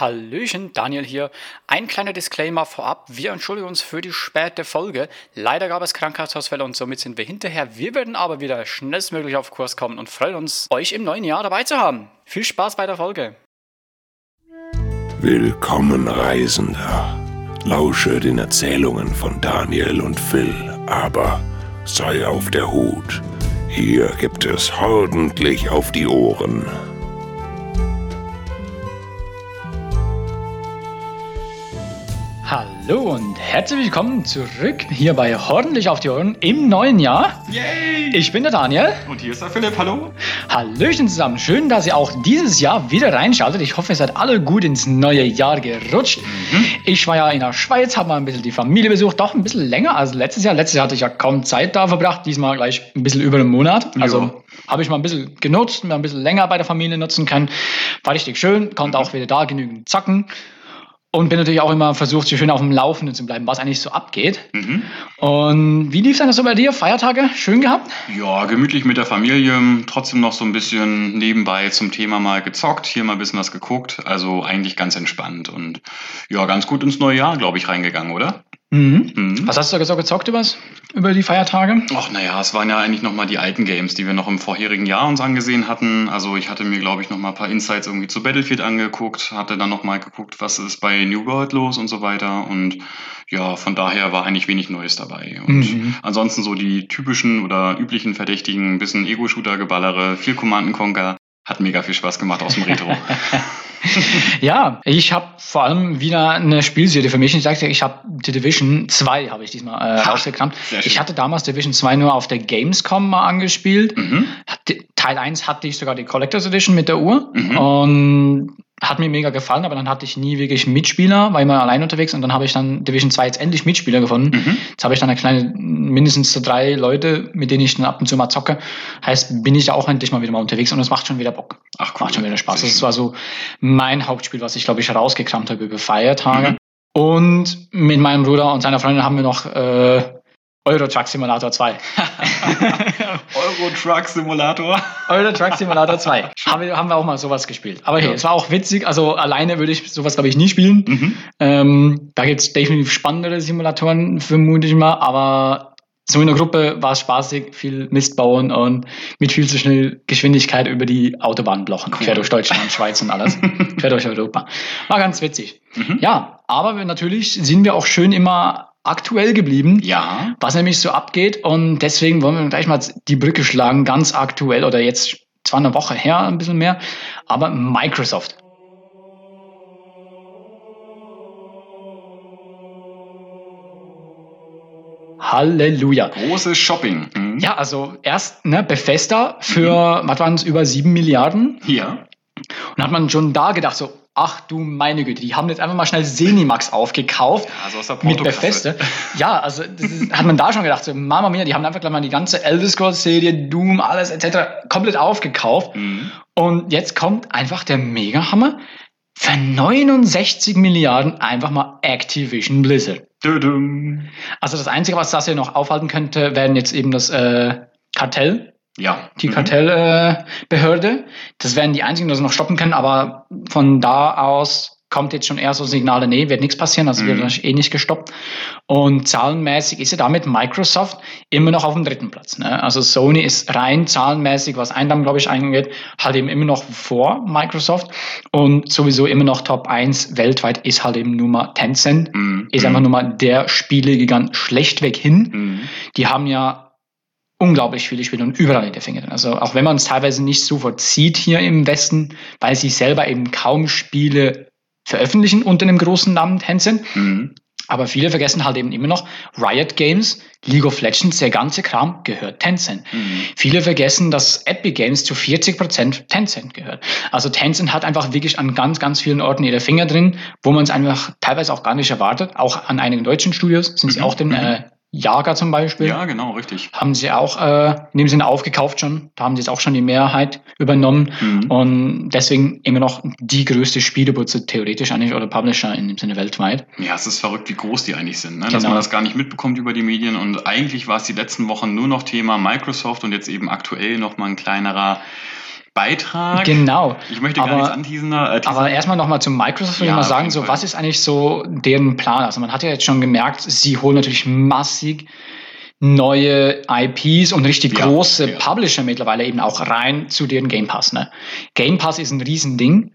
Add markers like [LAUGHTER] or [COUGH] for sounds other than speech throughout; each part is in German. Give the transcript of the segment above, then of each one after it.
Hallöchen, Daniel hier. Ein kleiner Disclaimer vorab. Wir entschuldigen uns für die späte Folge. Leider gab es Krankheitsausfälle und somit sind wir hinterher. Wir werden aber wieder schnellstmöglich auf Kurs kommen und freuen uns, euch im neuen Jahr dabei zu haben. Viel Spaß bei der Folge. Willkommen, Reisender. Lausche den Erzählungen von Daniel und Phil, aber sei auf der Hut. Hier gibt es ordentlich auf die Ohren. Hallo und herzlich willkommen zurück hier bei Ordentlich auf die Ohren im neuen Jahr. Yay! Ich bin der Daniel. Und hier ist der Philipp, hallo. Hallöchen zusammen. Schön, dass ihr auch dieses Jahr wieder reinschaltet. Ich hoffe, ihr seid alle gut ins neue Jahr gerutscht. Ich war ja in der Schweiz, habe mal ein bisschen die Familie besucht, doch ein bisschen länger als letztes Jahr. Letztes Jahr hatte ich ja kaum Zeit da verbracht, diesmal gleich ein bisschen über einen Monat. Also habe ich mal ein bisschen genutzt, mal ein bisschen länger bei der Familie nutzen können. War richtig schön, konnte auch wieder da genügend zocken. Und bin natürlich auch immer versucht, so schön auf dem Laufenden zu bleiben, was eigentlich so abgeht. Mhm. Und wie lief es denn so bei dir? Feiertage? Schön gehabt? Ja, gemütlich mit der Familie, trotzdem noch so ein bisschen nebenbei zum Thema mal gezockt, hier mal ein bisschen was geguckt. Also eigentlich ganz entspannt und ja, ganz gut ins neue Jahr, glaube ich, reingegangen, oder? Mhm. Mhm. Was hast du da so gezockt übers, über die Feiertage? Ach naja, es waren ja eigentlich nochmal die alten Games, die wir noch im vorherigen Jahr uns angesehen hatten. Also ich hatte mir, glaube ich, nochmal ein paar Insights irgendwie zu Battlefield angeguckt, hatte dann nochmal geguckt, was ist bei New World los und so weiter. Und ja, von daher war eigentlich wenig Neues dabei. Und Mhm. ansonsten so die typischen oder üblichen Verdächtigen, ein bisschen Ego-Shooter-Geballere, viel Command Conquer. Hat mega viel Spaß gemacht aus dem Retro. [LAUGHS] [LAUGHS] Ja, ich habe vor allem wieder eine Spielserie für mich. Ich sagte, ich habe die Division 2 habe ich diesmal äh, Ha, rausgekramt. Ich hatte damals Division 2 nur auf der Gamescom mal angespielt. mhm. Teil 1 hatte ich sogar die Collectors Edition mit der Uhr Mhm. und hat mir mega gefallen, aber dann hatte ich nie wirklich Mitspieler, war immer allein unterwegs und dann habe ich dann Division 2 jetzt endlich Mitspieler gefunden. Mhm. Jetzt habe ich dann eine kleine, mindestens so drei Leute, mit denen ich dann ab und zu mal zocke. Heißt, bin ich auch endlich mal wieder mal unterwegs und es macht schon wieder Bock. Ach cool. Macht schon wieder Spaß. Das war so mein Hauptspiel, was ich, glaube ich, rausgekramt habe über Feiertage. Mhm. Und mit meinem Bruder und seiner Freundin haben wir noch äh, Euro Truck Simulator 2. [LAUGHS] Euro Truck Simulator. [LAUGHS] Euro Truck Simulator 2. haben, wir, haben wir auch mal sowas gespielt. Aber hey, Ja. es war auch witzig. Also alleine würde ich sowas, glaube ich, nie spielen. Mhm. Ähm, da gibt es definitiv spannendere Simulatoren, vermute ich mal. Aber so in der Gruppe war es spaßig, viel Mist bauen und mit viel zu schnell Geschwindigkeit über die Autobahn blochen. Cool. Quer durch Deutschland, [LAUGHS] Schweiz und alles. Quer durch Europa. War ganz witzig. Mhm. Ja, aber wir, natürlich sind wir auch schön immer aktuell geblieben. Ja. Was nämlich so abgeht und deswegen wollen wir gleich mal die Brücke schlagen, ganz aktuell oder jetzt zwar eine Woche her, ein bisschen mehr, aber Microsoft. Halleluja. Großes Shopping. Mhm. Ja, also erst ne, Bethesda für, was waren es, über sieben Milliarden. Ja. Und hat man schon da gedacht, so, ach du meine Güte, die haben jetzt einfach mal schnell Senimax aufgekauft. Also aus der mit. Bethesda. Ja, also das ist, hat man da schon gedacht, so, Mama mia, die haben einfach gleich mal die ganze Elder Scrolls Serie, Doom, alles etc. komplett aufgekauft. Mhm. Und jetzt kommt einfach der Mega-Hammer. Für 69 Milliarden einfach mal Activision Blizzard. Also das Einzige, was das hier noch aufhalten könnte, wären jetzt eben das äh, Kartell, Ja. die Mhm. Kartellbehörde. Äh, Behörde. das wären die einzigen, die das noch stoppen können, aber von da aus kommt jetzt schon eher so Signale, nee, wird nichts passieren, also wird Mhm. wahrscheinlich eh nicht gestoppt. Und zahlenmäßig ist ja damit Microsoft immer noch auf dem dritten Platz. Ne? Also Sony ist rein zahlenmäßig, was Einnahmen, glaube ich, eingeht, halt eben immer noch vor Microsoft und sowieso immer noch Top 1 weltweit ist halt eben nur mal Tencent. Mhm. Ist einfach nur mal der Spielegigant schlechtweg hin Mhm. die haben ja unglaublich viele Spiele und überall in der Finger drin. Also auch wenn man es teilweise nicht sofort sieht hier im Westen, weil sie selber eben kaum Spiele veröffentlichen unter dem großen Namen Tencent. Mhm. Aber viele vergessen halt eben immer noch, Riot Games, League of Legends, der ganze Kram gehört Tencent. Mhm. Viele vergessen, dass Epic Games zu 40% Tencent gehört. Also Tencent hat einfach wirklich an ganz, ganz vielen Orten ihre Finger drin, wo man es einfach teilweise auch gar nicht erwartet. Auch an einigen deutschen Studios sind sie Mhm. auch drin. Mhm. Äh, Jager zum Beispiel Ja, genau, richtig. haben sie auch äh, in dem Sinne aufgekauft schon. Da haben sie jetzt auch schon die Mehrheit übernommen. Mhm. Und deswegen immer noch die größte Spielebutze theoretisch eigentlich oder Publisher in dem Sinne weltweit. Ja, es ist verrückt, wie groß die eigentlich sind, ne? dass Genau. man das gar nicht mitbekommt über die Medien. Und eigentlich war es die letzten Wochen nur noch Thema Microsoft und jetzt eben aktuell noch mal ein kleinerer Beitrag. Genau. Ich möchte gar Aber- nichts anteasen. Äh. Aber erstmal nochmal zu Microsoft, würde Ja, ich mal sagen, so was ist eigentlich so deren Plan? Also man hat ja jetzt schon gemerkt, sie holen natürlich massig neue IPs und richtig Ja, große ja. Publisher mittlerweile eben auch rein zu deren Game Pass. Ne? Game Pass ist ein Riesending.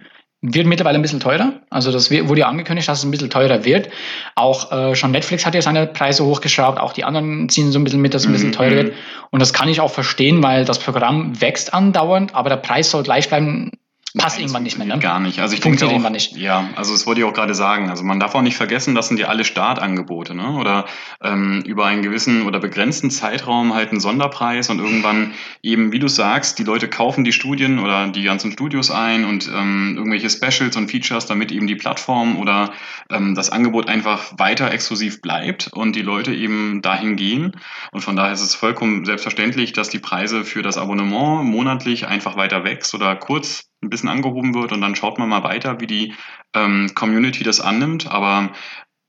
Wird mittlerweile ein bisschen teurer. Also das wurde ja angekündigt, dass es ein bisschen teurer wird. Auch äh, schon Netflix hat ja seine Preise hochgeschraubt. Auch die anderen ziehen so ein bisschen mit, dass es ein bisschen Mhm, teurer mhm. wird. Und das kann ich auch verstehen, weil das Programm wächst andauernd, aber der Preis soll gleich bleiben. Passt irgendwann nicht mehr. Ne? Gar nicht. Also ich Funktioniert denke auch, irgendwann nicht. Ja, also das wollte ich auch gerade sagen. Also man darf auch nicht vergessen, das sind ja alle Startangebote, ne? Oder ähm, über einen gewissen oder begrenzten Zeitraum halt einen Sonderpreis und irgendwann eben, wie du sagst, die Leute kaufen die Studien oder die ganzen Studios ein und ähm, irgendwelche Specials und Features, damit eben die Plattform oder ähm, das Angebot einfach weiter exklusiv bleibt und die Leute eben dahin gehen. Und von daher ist es vollkommen selbstverständlich, dass die Preise für das Abonnement monatlich einfach weiter wächst oder kurz ein bisschen angehoben wird und dann schaut man mal weiter, wie die ähm, Community das annimmt. Aber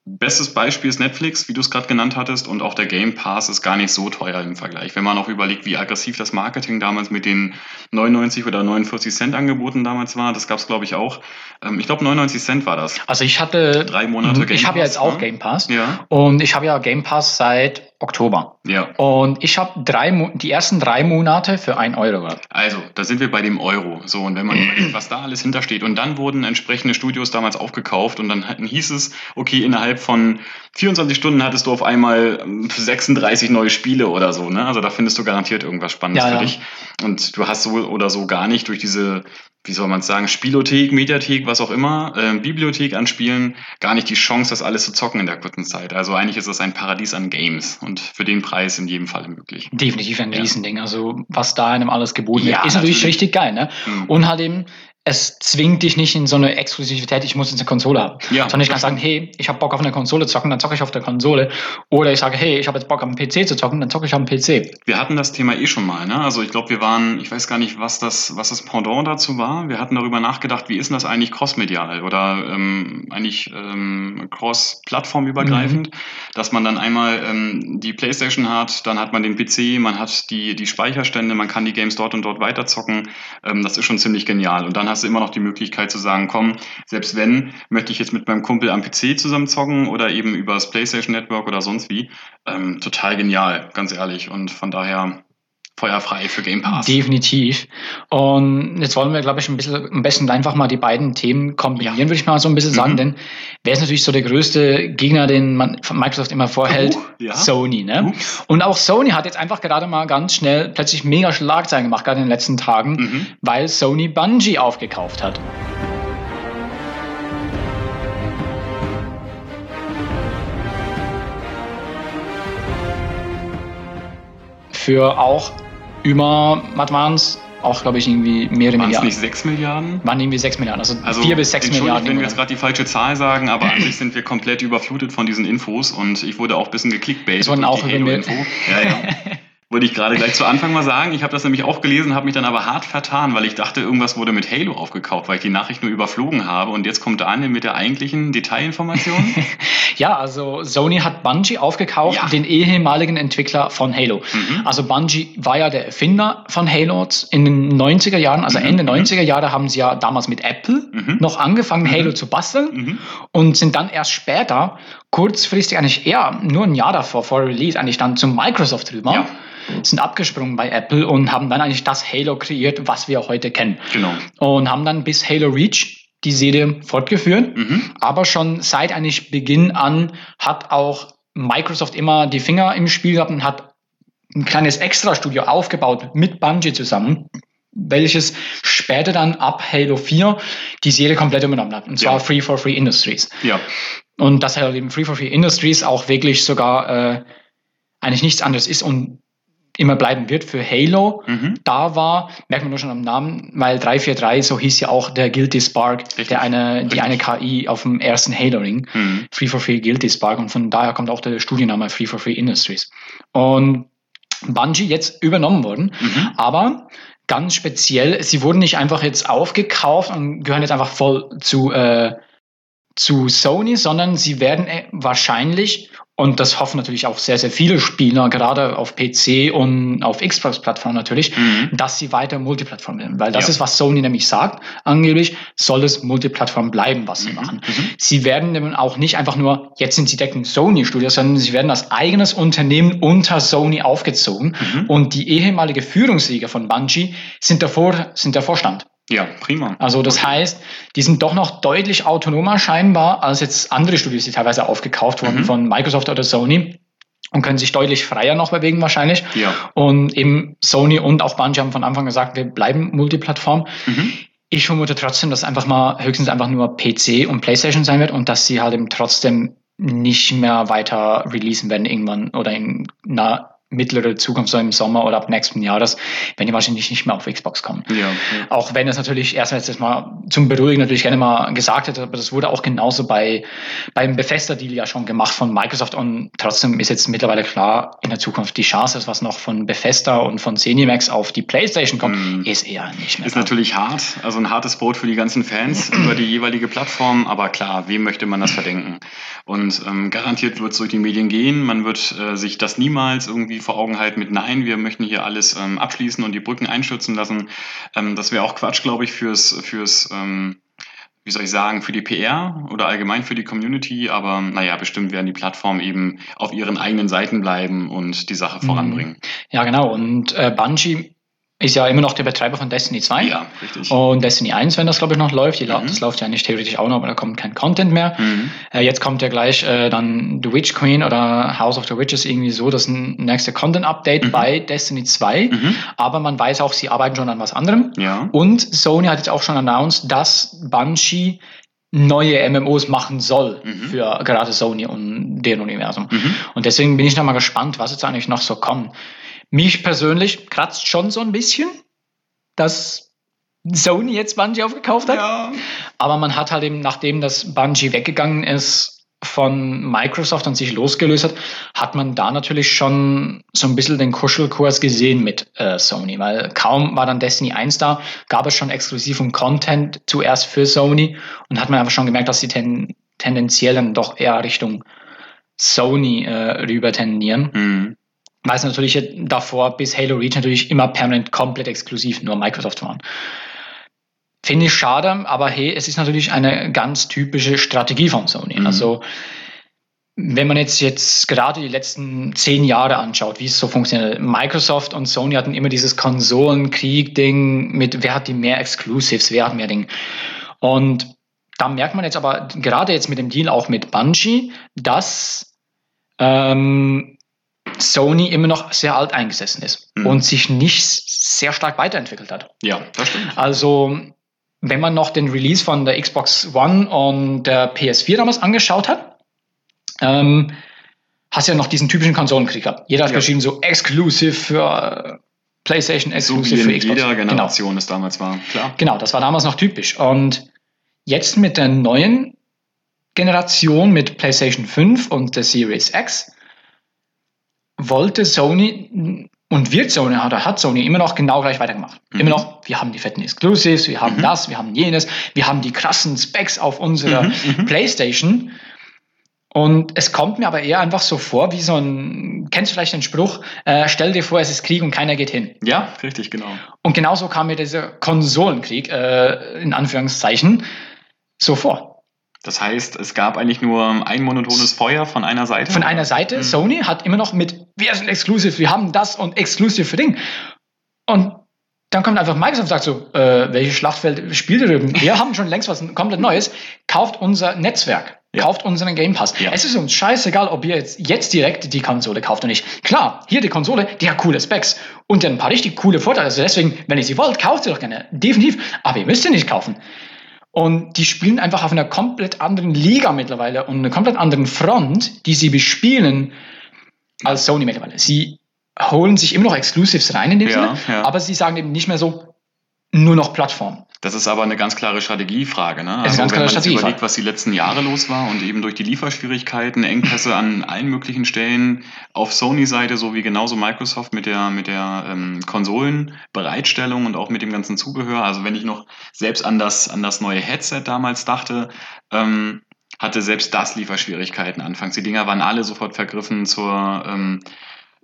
bestes Beispiel ist Netflix, wie du es gerade genannt hattest, und auch der Game Pass ist gar nicht so teuer im Vergleich. Wenn man auch überlegt, wie aggressiv das Marketing damals mit den 99 oder 49 Cent Angeboten damals war, das gab es, glaube ich, auch. Ähm, ich glaube, 99 Cent war das. Also ich hatte Drei Monate Mhm, Ich habe ja jetzt auch ne? Game Pass Ja, und ich habe ja Game Pass seit Oktober. ja. Und ich habe drei, die ersten drei Monate für ein Euro gehabt. Also, da sind wir bei dem Euro. So, und wenn man [CLEARS THROAT] überlegt, was da alles hintersteht. Und dann wurden entsprechende Studios damals aufgekauft und dann hieß es, okay, innerhalb von 24 Stunden hattest du auf einmal ähm, 36 neue Spiele oder so. Ne? Also da findest du garantiert irgendwas Spannendes Ja, für ja. dich. Und du hast so oder so gar nicht durch diese, wie soll man es sagen, Spielothek, Mediathek, was auch immer, äh, Bibliothek an Spielen, gar nicht die Chance, das alles zu zocken in der kurzen Zeit. Also eigentlich ist es ein Paradies an Games und für den Preis in jedem Fall möglich. Definitiv ein Ja. Riesending. Also was da einem alles geboten wird, ist natürlich, natürlich. richtig geil. Ne? Hm. Und halt eben, es zwingt dich nicht in so eine Exklusivität, ich muss jetzt eine Konsole haben. Ja, Sondern ich kann sagen, hey, ich habe Bock auf eine Konsole zu zocken, dann zocke ich auf der Konsole. Oder ich sage, hey, ich habe jetzt Bock auf einen PC zu zocken, dann zocke ich auf dem PC. Wir hatten das Thema eh schon mal, ne? Also ich glaube, wir waren, ich weiß gar nicht, was das, was das Pendant dazu war. Wir hatten darüber nachgedacht, wie ist denn das eigentlich crossmedial oder ähm, eigentlich ähm, cross-plattformübergreifend, dass man dann einmal ähm, die Playstation hat, dann hat man den PC, man hat die, die Speicherstände, man kann die Games dort und dort weiterzocken. Ähm, das ist schon ziemlich genial. Und dann hast du immer noch die Möglichkeit zu sagen, komm, selbst wenn, möchte ich jetzt mit meinem Kumpel am PC zusammen zocken oder eben über das Playstation Network oder sonst wie. Ähm, total genial, ganz ehrlich. Und von daher feuerfrei für Game Pass. Definitiv. Und jetzt wollen wir, glaube ich, ein bisschen am besten einfach mal die beiden Themen kombinieren, Ja. würde ich mal so ein bisschen sagen, Mhm. denn wer ist natürlich so der größte Gegner, den man von Microsoft immer vorhält? Uh, ja. Sony, ne? Ups. Und auch Sony hat jetzt einfach gerade mal ganz schnell plötzlich mega Schlagzeilen gemacht, gerade in den letzten Tagen, Mhm. weil Sony Bungie aufgekauft hat. Für auch über, was waren's? Auch, glaube ich, irgendwie mehrere Waren es Milliarden. nicht 6 Milliarden? Waren irgendwie 6 Milliarden, also, Also, 4 bis 6 entschuldigt, Milliarden. wenn wir jetzt gerade die falsche Zahl sagen, aber an sich sind wir komplett überflutet von diesen Infos und ich wurde auch ein bisschen geklickbaitet Es wurden auch über Halo-Info. Ja, ja. [LAUGHS] Wollte ich gerade gleich zu Anfang mal sagen. Ich habe das nämlich auch gelesen, habe mich dann aber hart vertan, weil ich dachte, irgendwas wurde mit Halo aufgekauft, weil ich die Nachricht nur überflogen habe. Und jetzt kommt Daniel mit der eigentlichen Detailinformation. [LAUGHS] Ja, also Sony hat Bungie aufgekauft, Ja. den ehemaligen Entwickler von Halo. Mhm. Also Bungie war ja der Erfinder von Halo in den 90er Jahren, also Mhm, Ende mhm. 90er Jahre haben sie ja damals mit Apple Mhm. noch angefangen, Mhm. Halo zu basteln Mhm. und sind dann erst später, kurzfristig eigentlich eher nur ein Jahr davor, vor Release, eigentlich dann zu Microsoft rüber, Ja. sind abgesprungen bei Apple und haben dann eigentlich das Halo kreiert, was wir heute kennen. Genau. Und haben dann bis Halo Reach die Serie fortgeführt. Mhm. Aber schon seit eigentlich Beginn an hat auch Microsoft immer die Finger im Spiel gehabt und hat ein kleines Extra-Studio aufgebaut mit Bungie zusammen, welches später dann ab Halo 4 die Serie komplett übernommen hat. Und zwar Ja. Free for Free Industries. Ja. Und dass halt eben Free for Free Industries auch wirklich sogar äh, eigentlich nichts anderes ist und immer bleiben wird für Halo. Mhm. Da war, merkt man nur schon am Namen, weil 343, so hieß ja auch der Guilty Spark, Richtig. der eine, die eine. KI auf dem ersten Halo-Ring. Mhm. Free for Free Guilty Spark und von daher kommt auch der Studienname Free for Free Industries. Und Bungie jetzt übernommen worden, Mhm. aber ganz speziell, sie wurden nicht einfach jetzt aufgekauft und gehören jetzt einfach voll zu, äh, zu Sony, sondern sie werden äh, wahrscheinlich und das hoffen natürlich auch sehr, sehr viele Spieler, gerade auf PC und auf Xbox-Plattformen natürlich, mhm. dass sie weiter Multiplattform werden. Weil das ja. ist, was Sony nämlich sagt. Angeblich soll es Multiplattform bleiben, was sie mhm. machen. Mhm. Sie werden eben auch nicht einfach nur, jetzt sind sie decken Sony-Studios, sondern sie werden als eigenes Unternehmen unter Sony aufgezogen. Mhm. Und die ehemalige Führungssieger von Bungie sind davor, sind der Vorstand. Ja, prima. Also das heißt, die sind doch noch deutlich autonomer scheinbar als jetzt andere Studios, die teilweise aufgekauft wurden mhm. von Microsoft oder Sony und können sich deutlich freier noch bewegen wahrscheinlich. Ja. Und eben Sony und auch Bungie haben von Anfang gesagt, wir bleiben Multiplattform. Mhm. Ich vermute trotzdem, dass einfach mal höchstens einfach nur PC und PlayStation sein wird und dass sie halt eben trotzdem nicht mehr weiter releasen werden irgendwann oder in einer mittlere Zukunft, so im Sommer oder ab nächsten Jahres, wenn die wahrscheinlich nicht mehr auf Xbox kommen. Ja, ja. Auch wenn es natürlich erst jetzt mal zum Beruhigen natürlich gerne mal gesagt hätte, aber das wurde auch genauso bei beim Bethesda-Deal ja schon gemacht von Microsoft und trotzdem ist jetzt mittlerweile klar, in der Zukunft die Chance, was noch von Bethesda und von Zenimax auf die Playstation kommt, mm. ist eher nicht mehr. Ist da. natürlich hart, also ein hartes Brot für die ganzen Fans [CLEARS THROAT] über die jeweilige Plattform, aber klar, wem möchte man das verdenken? Und ähm, garantiert wird es durch die Medien gehen, man wird äh, sich das niemals irgendwie vor Augen halten mit Nein, wir möchten hier alles ähm, abschließen und die Brücken einstürzen lassen. Ähm, das wäre auch Quatsch, glaube ich, fürs, fürs ähm, wie soll ich sagen, für die PR oder allgemein für die Community, aber naja, bestimmt werden die Plattformen eben auf ihren eigenen Seiten bleiben und die Sache mhm. voranbringen. Ja, genau. Und äh, Bungie ist ja immer noch der Betreiber von Destiny 2. Ja, richtig. Und Destiny 1, wenn das, glaube ich, noch läuft. Die, mhm. Das läuft ja nicht theoretisch auch noch, aber da kommt kein Content mehr. Mhm. Äh, jetzt kommt ja gleich äh, dann The Witch Queen oder House of the Witches irgendwie so das nächste Content-Update mhm. bei Destiny 2. Mhm. Aber man weiß auch, sie arbeiten schon an was anderem. Ja. Und Sony hat jetzt auch schon announced, dass Bungie neue MMOs machen soll mhm. für gerade Sony und deren Universum. Mhm. Und deswegen bin ich noch mal gespannt, was jetzt eigentlich noch so kommt. Mich persönlich kratzt schon so ein bisschen, dass Sony jetzt Bungie aufgekauft hat. Ja. Aber man hat halt eben, nachdem das Bungie weggegangen ist von Microsoft und sich losgelöst hat, hat man da natürlich schon so ein bisschen den Kuschelkurs gesehen mit äh, Sony, weil kaum war dann Destiny 1 da, gab es schon exklusiven Content zuerst für Sony und hat man einfach schon gemerkt, dass sie ten, tendenziell dann doch eher Richtung Sony äh, rüber tendieren. Mhm weil es natürlich davor bis Halo Reach natürlich immer permanent komplett exklusiv nur Microsoft waren. Finde ich schade, aber hey, es ist natürlich eine ganz typische Strategie von Sony. Mhm. Also wenn man jetzt, jetzt gerade die letzten zehn Jahre anschaut, wie es so funktioniert, Microsoft und Sony hatten immer dieses Konsolenkrieg-Ding mit, wer hat die mehr Exclusives, wer hat mehr Ding. Und da merkt man jetzt aber gerade jetzt mit dem Deal auch mit Bungie, dass ähm, Sony immer noch sehr alt eingesessen ist mhm. und sich nicht sehr stark weiterentwickelt hat. Ja, das stimmt. Also, wenn man noch den Release von der Xbox One und der PS4 damals angeschaut hat, ähm, hast du ja noch diesen typischen Konsolenkrieg gehabt. Jeder hat ja. geschrieben, so exclusive für PlayStation, exclusive so für Xbox. Jeder genau. Generation genau. es damals war, klar. Genau, das war damals noch typisch. Und jetzt mit der neuen Generation mit PlayStation 5 und der Series X wollte Sony und wird Sony oder hat Sony immer noch genau gleich weitergemacht. Mhm. Immer noch, wir haben die fetten Exclusives, wir haben mhm. das, wir haben jenes, wir haben die krassen Specs auf unserer mhm. mhm. PlayStation. Und es kommt mir aber eher einfach so vor, wie so ein, kennst du vielleicht den Spruch, äh, stell dir vor, es ist Krieg und keiner geht hin. Ja, richtig, genau. Und genauso kam mir dieser Konsolenkrieg, äh, in Anführungszeichen, so vor. Das heißt, es gab eigentlich nur ein monotones Feuer von einer Seite? Von einer Seite. Mhm. Sony hat immer noch mit, wir sind exklusiv, wir haben das und exklusiv für Ding. Und dann kommt einfach Microsoft und sagt so, äh, welches Schlachtfeld spielt ihr denn? Wir [LAUGHS] haben schon längst was komplett Neues. Kauft unser Netzwerk. Ja. Kauft unseren Game Pass. Ja. Es ist uns scheißegal, ob ihr jetzt, jetzt direkt die Konsole kauft oder nicht. Klar, hier die Konsole, die hat coole Specs und ein paar richtig coole Vorteile. Also deswegen, wenn ihr sie wollt, kauft sie doch gerne. Definitiv. Aber ihr müsst sie nicht kaufen. Und die spielen einfach auf einer komplett anderen Liga mittlerweile und einer komplett anderen Front, die sie bespielen als Sony mittlerweile. Sie holen sich immer noch Exclusives rein in dem ja, Sinne, ja. aber sie sagen eben nicht mehr so, nur noch Plattform. Das ist aber eine ganz klare Strategiefrage. Ne? Also, wenn man sich überlegt, was die letzten Jahre los war und eben durch die Lieferschwierigkeiten, Engpässe an allen möglichen Stellen auf Sony-Seite sowie genauso Microsoft mit der, mit der ähm, Konsolenbereitstellung und auch mit dem ganzen Zubehör. Also wenn ich noch selbst an das, an das neue Headset damals dachte, ähm, hatte selbst das Lieferschwierigkeiten anfangs. Die Dinger waren alle sofort vergriffen zur ähm,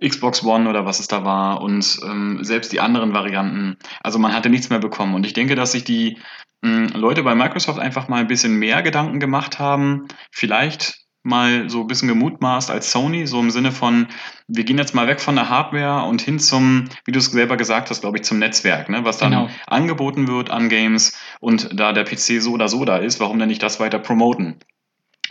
Xbox One oder was es da war und ähm, selbst die anderen Varianten. Also man hatte nichts mehr bekommen. Und ich denke, dass sich die mh, hm, Leute bei Microsoft einfach mal ein bisschen mehr Gedanken gemacht haben, vielleicht mal so ein bisschen gemutmaßt als Sony, so im Sinne von, wir gehen jetzt mal weg von der Hardware und hin zum, wie du es selber gesagt hast, glaube ich, zum Netzwerk, ne? was dann genau. angeboten wird an Games und da der PC so oder so da ist, warum denn nicht das weiter promoten?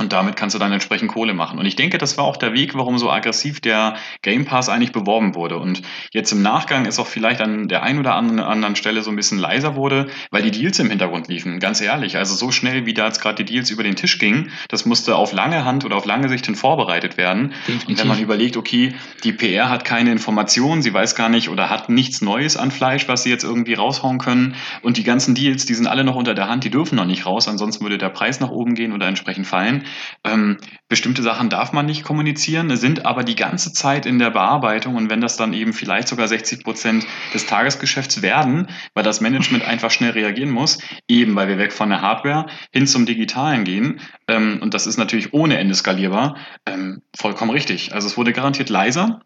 Und damit kannst du dann entsprechend Kohle machen. Und ich denke, das war auch der Weg, warum so aggressiv der Game Pass eigentlich beworben wurde. Und jetzt im Nachgang ist auch vielleicht an der einen oder anderen Stelle so ein bisschen leiser wurde, weil die Deals im Hintergrund liefen. Ganz ehrlich. Also so schnell, wie da jetzt gerade die Deals über den Tisch gingen, das musste auf lange Hand oder auf lange Sicht hin vorbereitet werden. Definitiv. Und wenn man überlegt, okay, die PR hat keine Informationen, sie weiß gar nicht oder hat nichts Neues an Fleisch, was sie jetzt irgendwie raushauen können. Und die ganzen Deals, die sind alle noch unter der Hand, die dürfen noch nicht raus, ansonsten würde der Preis nach oben gehen oder entsprechend fallen. Ähm, bestimmte Sachen darf man nicht kommunizieren, sind aber die ganze Zeit in der Bearbeitung und wenn das dann eben vielleicht sogar 60 Prozent des Tagesgeschäfts werden, weil das Management einfach schnell reagieren muss, eben weil wir weg von der Hardware hin zum Digitalen gehen ähm, und das ist natürlich ohne Ende skalierbar, ähm, vollkommen richtig. Also es wurde garantiert leiser.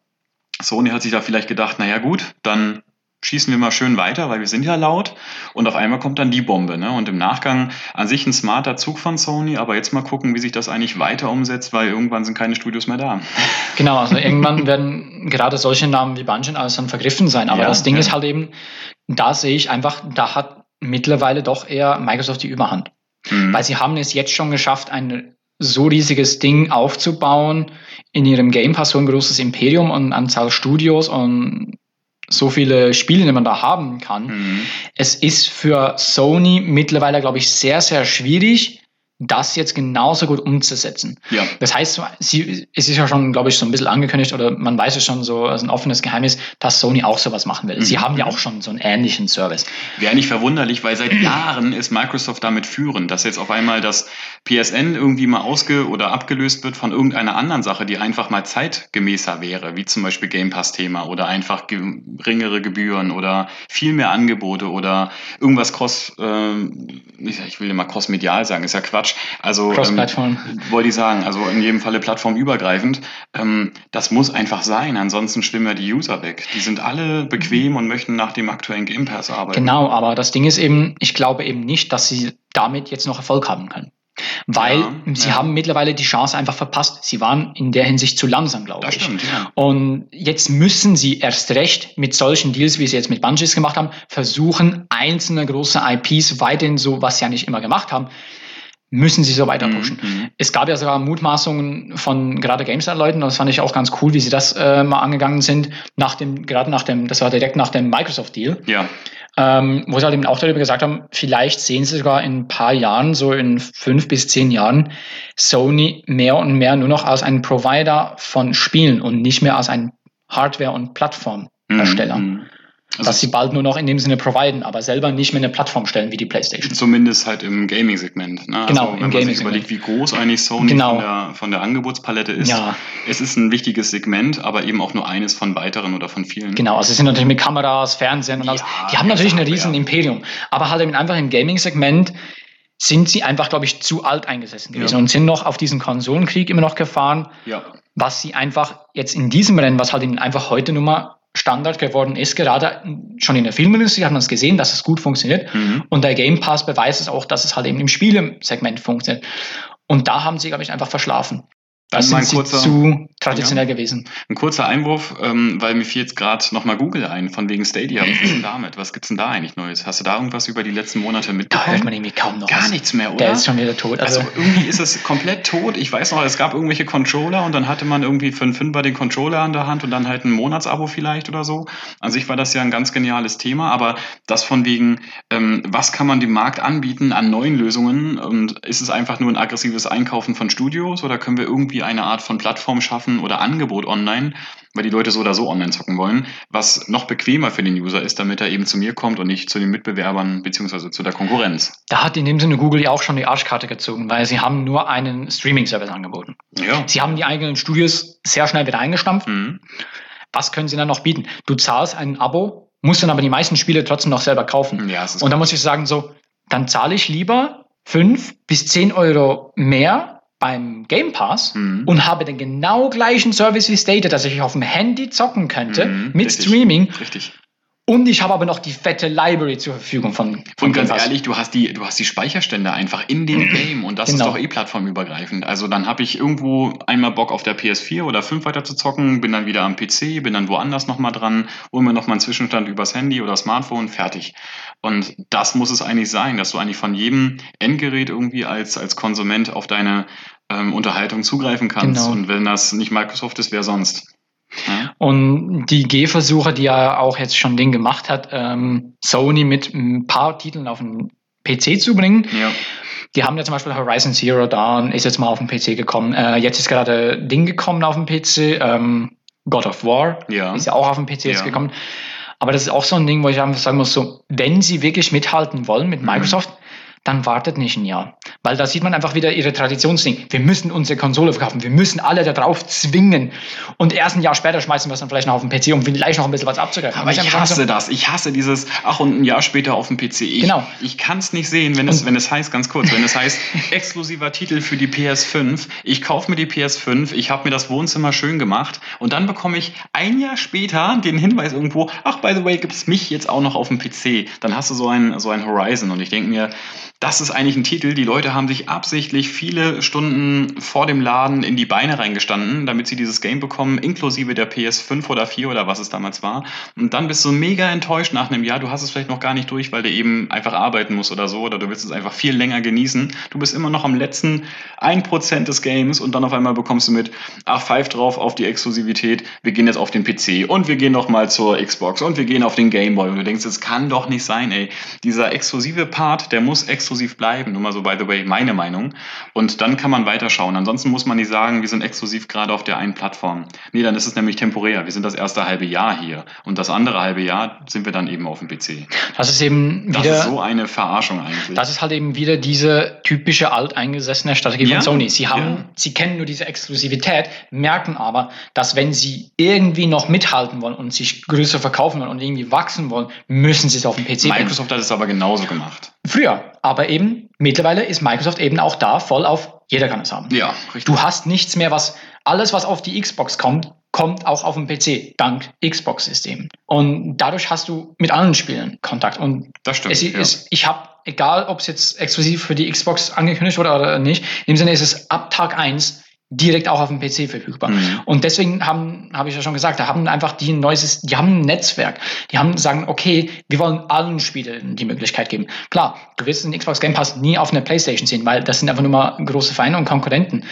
Sony hat sich da vielleicht gedacht, naja gut, dann schießen wir mal schön weiter, weil wir sind ja laut. Und auf einmal kommt dann die Bombe. Ne? Und im Nachgang an sich ein smarter Zug von Sony, aber jetzt mal gucken, wie sich das eigentlich weiter umsetzt, weil irgendwann sind keine Studios mehr da. [LAUGHS] Genau, also irgendwann werden gerade solche Namen wie Bungie alles dann vergriffen sein. Aber ja, das Ding ja. ist halt eben, da sehe ich einfach, da hat mittlerweile doch eher Microsoft die Überhand. Mhm. Weil sie haben es jetzt schon geschafft, ein so riesiges Ding aufzubauen, in ihrem Game Pass so ein großes Imperium und Anzahl Studios und so viele Spiele, die man da haben kann. Mhm. Es ist für Sony mittlerweile, glaube ich, sehr, sehr schwierig, das jetzt genauso gut umzusetzen. Ja. Das heißt, sie, es ist ja schon, glaube ich, so ein bisschen angekündigt oder man weiß es schon so als ein offenes Geheimnis, dass Sony auch sowas machen will. Mhm. Sie haben ja auch schon so einen ähnlichen Service. Wäre nicht verwunderlich, weil seit [CLEARS THROAT] Jahren ist Microsoft damit führend, dass jetzt auf einmal das PSN irgendwie mal ausge- oder abgelöst wird von irgendeiner anderen Sache, die einfach mal zeitgemäßer wäre, wie zum Beispiel Game Pass-Thema oder einfach geringere Gebühren oder viel mehr Angebote oder irgendwas cross, äh, ich will immer cross-medial sagen, ist ja Quatsch Quatsch. Also ähm, wollte ich sagen, also in jedem Falle plattformübergreifend. Ähm, das muss einfach sein, ansonsten schwimmen ja die User weg. Die sind alle bequem und möchten nach dem aktuellen Game Pass arbeiten. Genau, aber das Ding ist eben, ich glaube eben nicht, dass sie damit jetzt noch Erfolg haben können. Weil ja, sie ja. haben mittlerweile die Chance einfach verpasst. Sie waren in der Hinsicht zu langsam, glaube das ich. Stimmt, ja. Und jetzt müssen sie erst recht mit solchen Deals, wie sie jetzt mit Bungies gemacht haben, versuchen, einzelne große IPs weiterhin so, was sie ja nicht immer gemacht haben, müssen sie so weiter pushen. Mhm. Es gab ja sogar Mutmaßungen von gerade GameStar-Leuten, das fand ich auch ganz cool, wie sie das äh, mal angegangen sind, nach dem, gerade nach dem, das war direkt nach dem Microsoft-Deal. Ja. Ähm, wo sie halt eben auch darüber gesagt haben, vielleicht sehen sie sogar in ein paar Jahren, so in fünf bis zehn Jahren, Sony mehr und mehr nur noch als ein Provider von Spielen und nicht mehr als ein Hardware- und Plattformersteller. Mhm. Also dass sie bald nur noch in dem Sinne providen, aber selber nicht mehr eine Plattform stellen wie die PlayStation. Zumindest halt im Gaming-Segment. Ne? Genau, also, wenn man sich überlegt, wie groß eigentlich Sony genau. von, der, von der Angebotspalette ist. Ja. Es ist ein wichtiges Segment, aber eben auch nur eines von weiteren oder von vielen. Genau, also sie sind natürlich mit Kameras, Fernsehen und alles. Ja, die haben natürlich ein riesen ja. Imperium, aber halt eben einfach im Gaming-Segment sind sie einfach, glaube ich, zu alt eingesessen gewesen ja. und sind noch auf diesen Konsolenkrieg immer noch gefahren, ja. was sie einfach jetzt in diesem Rennen, was halt eben einfach heute nur mal Standard geworden ist. Gerade schon in der Filmindustrie hat man es gesehen, dass es gut funktioniert. Mhm. Und der Game Pass beweist es auch, dass es halt eben im Spielesegment funktioniert. Und da haben sie, glaube ich, einfach verschlafen. Das sind sie kurzer, zu traditionell ja, gewesen. Ein kurzer Einwurf, ähm, weil mir fiel jetzt gerade nochmal Google ein, von wegen Stadia. Was ist denn [CLEARS THROAT] damit? Was gibt's denn da eigentlich Neues? Hast du da irgendwas über die letzten Monate mitbekommen? Da hört man irgendwie kaum noch Gar was. nichts mehr, oder? Der ist schon wieder tot. Also, also irgendwie ist es komplett tot. Ich weiß noch, es gab irgendwelche Controller und dann hatte man irgendwie für einen Fünfer den Controller an der Hand und dann halt ein Monatsabo vielleicht oder so. An sich war das ja ein ganz geniales Thema, aber das von wegen, ähm, was kann man dem Markt anbieten an neuen Lösungen und ist es einfach nur ein aggressives Einkaufen von Studios oder können wir irgendwie eine Art von Plattform schaffen oder Angebot online, weil die Leute so oder so online zocken wollen, was noch bequemer für den User ist, damit er eben zu mir kommt und nicht zu den Mitbewerbern beziehungsweise zu der Konkurrenz. Da hat in dem Sinne Google ja auch schon die Arschkarte gezogen, weil sie haben nur einen Streaming-Service angeboten. Ja. Sie haben die eigenen Studios sehr schnell wieder eingestampft. Mhm. Was können sie dann noch bieten? Du zahlst ein Abo, musst dann aber die meisten Spiele trotzdem noch selber kaufen. Ja, und da muss ich sagen, so, dann zahle ich lieber fünf bis zehn Euro mehr beim Game Pass mhm. und habe den genau gleichen Service wie Stadia, dass ich auf dem Handy zocken könnte mhm, mit richtig, Streaming. Richtig. Und ich habe aber noch die fette Library zur Verfügung von, von Und ganz ehrlich, du hast die, du hast die Speicherstände einfach in dem [CLEARS THROAT] Game und das genau. ist doch eh plattformübergreifend. Also dann habe ich irgendwo einmal Bock auf der PS4 oder 5 weiter zu zocken, bin dann wieder am PC, bin dann woanders nochmal dran, hol mir nochmal einen Zwischenstand übers Handy oder Smartphone, fertig. Und das muss es eigentlich sein, dass du eigentlich von jedem Endgerät irgendwie als, als Konsument auf deine ähm, Unterhaltung zugreifen kannst. Genau. Und wenn das nicht Microsoft ist, wer sonst? Und die Gehversuche, die er auch jetzt schon den gemacht hat, ähm, Sony mit ein paar Titeln auf den PC zu bringen. Ja. Die haben ja zum Beispiel Horizon Zero Dawn, ist jetzt mal auf den PC gekommen. Äh, jetzt ist gerade Ding gekommen auf den PC, ähm, God of War, ja. ist ja auch auf den PC jetzt gekommen. Aber das ist auch so ein Ding, wo ich einfach sagen muss, so, wenn sie wirklich mithalten wollen mit mhm. Microsoft, mhm dann wartet nicht ein Jahr. Weil da sieht man einfach wieder ihre Traditionsding. Wir müssen unsere Konsole verkaufen. Wir müssen alle darauf zwingen. Und erst ein Jahr später schmeißen wir es dann vielleicht noch auf den PC, um vielleicht noch ein bisschen was abzugreifen. Aber ich, ich hasse so, das. Ich hasse dieses, ach, und ein Jahr später auf dem PC. Ich, genau. Ich kann es nicht sehen, wenn es, wenn es heißt, ganz kurz, wenn es heißt, [LAUGHS] exklusiver Titel für die PS5. Ich kaufe mir die PS5, ich habe mir das Wohnzimmer schön gemacht und dann bekomme ich ein Jahr später den Hinweis irgendwo, ach, by the way, gibt es mich jetzt auch noch auf dem PC. Dann hast du so ein, so ein Horizon und ich denke mir, das ist eigentlich ein Titel. Die Leute haben sich absichtlich viele Stunden vor dem Laden in die Beine reingestanden, damit sie dieses Game bekommen, inklusive der PS5 oder 4 oder was es damals war. Und dann bist du mega enttäuscht nach einem Jahr. Du hast es vielleicht noch gar nicht durch, weil du eben einfach arbeiten musst oder so, oder du willst es einfach viel länger genießen. Du bist immer noch am letzten 1% des Games und dann auf einmal bekommst du mit, ach, pfeif drauf auf die Exklusivität. Wir gehen jetzt auf den PC und wir gehen noch mal zur Xbox und wir gehen auf den Gameboy. Und du denkst, es kann doch nicht sein, ey. Dieser exklusive Part, der muss exklusiv exklusiv bleiben. Nur mal so, by the way, meine Meinung. Und dann kann man weiterschauen. Ansonsten muss man nicht sagen, wir sind exklusiv gerade auf der einen Plattform. Nee, dann ist es nämlich temporär. Wir sind das erste halbe Jahr hier. Und das andere halbe Jahr sind wir dann eben auf dem PC. Das ist eben wieder. Das ist so eine Verarschung eigentlich. Das ist halt eben wieder diese typische alteingesessene Strategie ja, von Sony. Sie haben, ja. sie kennen nur diese Exklusivität, merken aber, dass wenn sie irgendwie noch mithalten wollen und sich größer verkaufen wollen und irgendwie wachsen wollen, müssen sie es auf dem PC Microsoft bringen. hat es aber genauso gemacht. Früher, aber eben mittlerweile ist Microsoft eben auch da voll auf, jeder kann es haben. Ja, richtig. Du hast nichts mehr, was, alles was auf die Xbox kommt, kommt auch auf den PC, dank Xbox-System. Und dadurch hast du mit anderen Spielen Kontakt. Und das stimmt. Es, ja. es, ich habe, egal ob es jetzt exklusiv für die Xbox angekündigt wurde oder nicht, im Sinne ist es ab Tag 1 direkt auch auf dem PC verfügbar. Mhm. Und deswegen haben, habe ich ja schon gesagt, da haben einfach die ein neues, die haben ein Netzwerk. Die haben sagen, okay, wir wollen allen Spielen die Möglichkeit geben. Klar, du wirst den Xbox Game Pass nie auf einer Playstation sehen, weil das sind einfach nur mal große Feinde und Konkurrenten.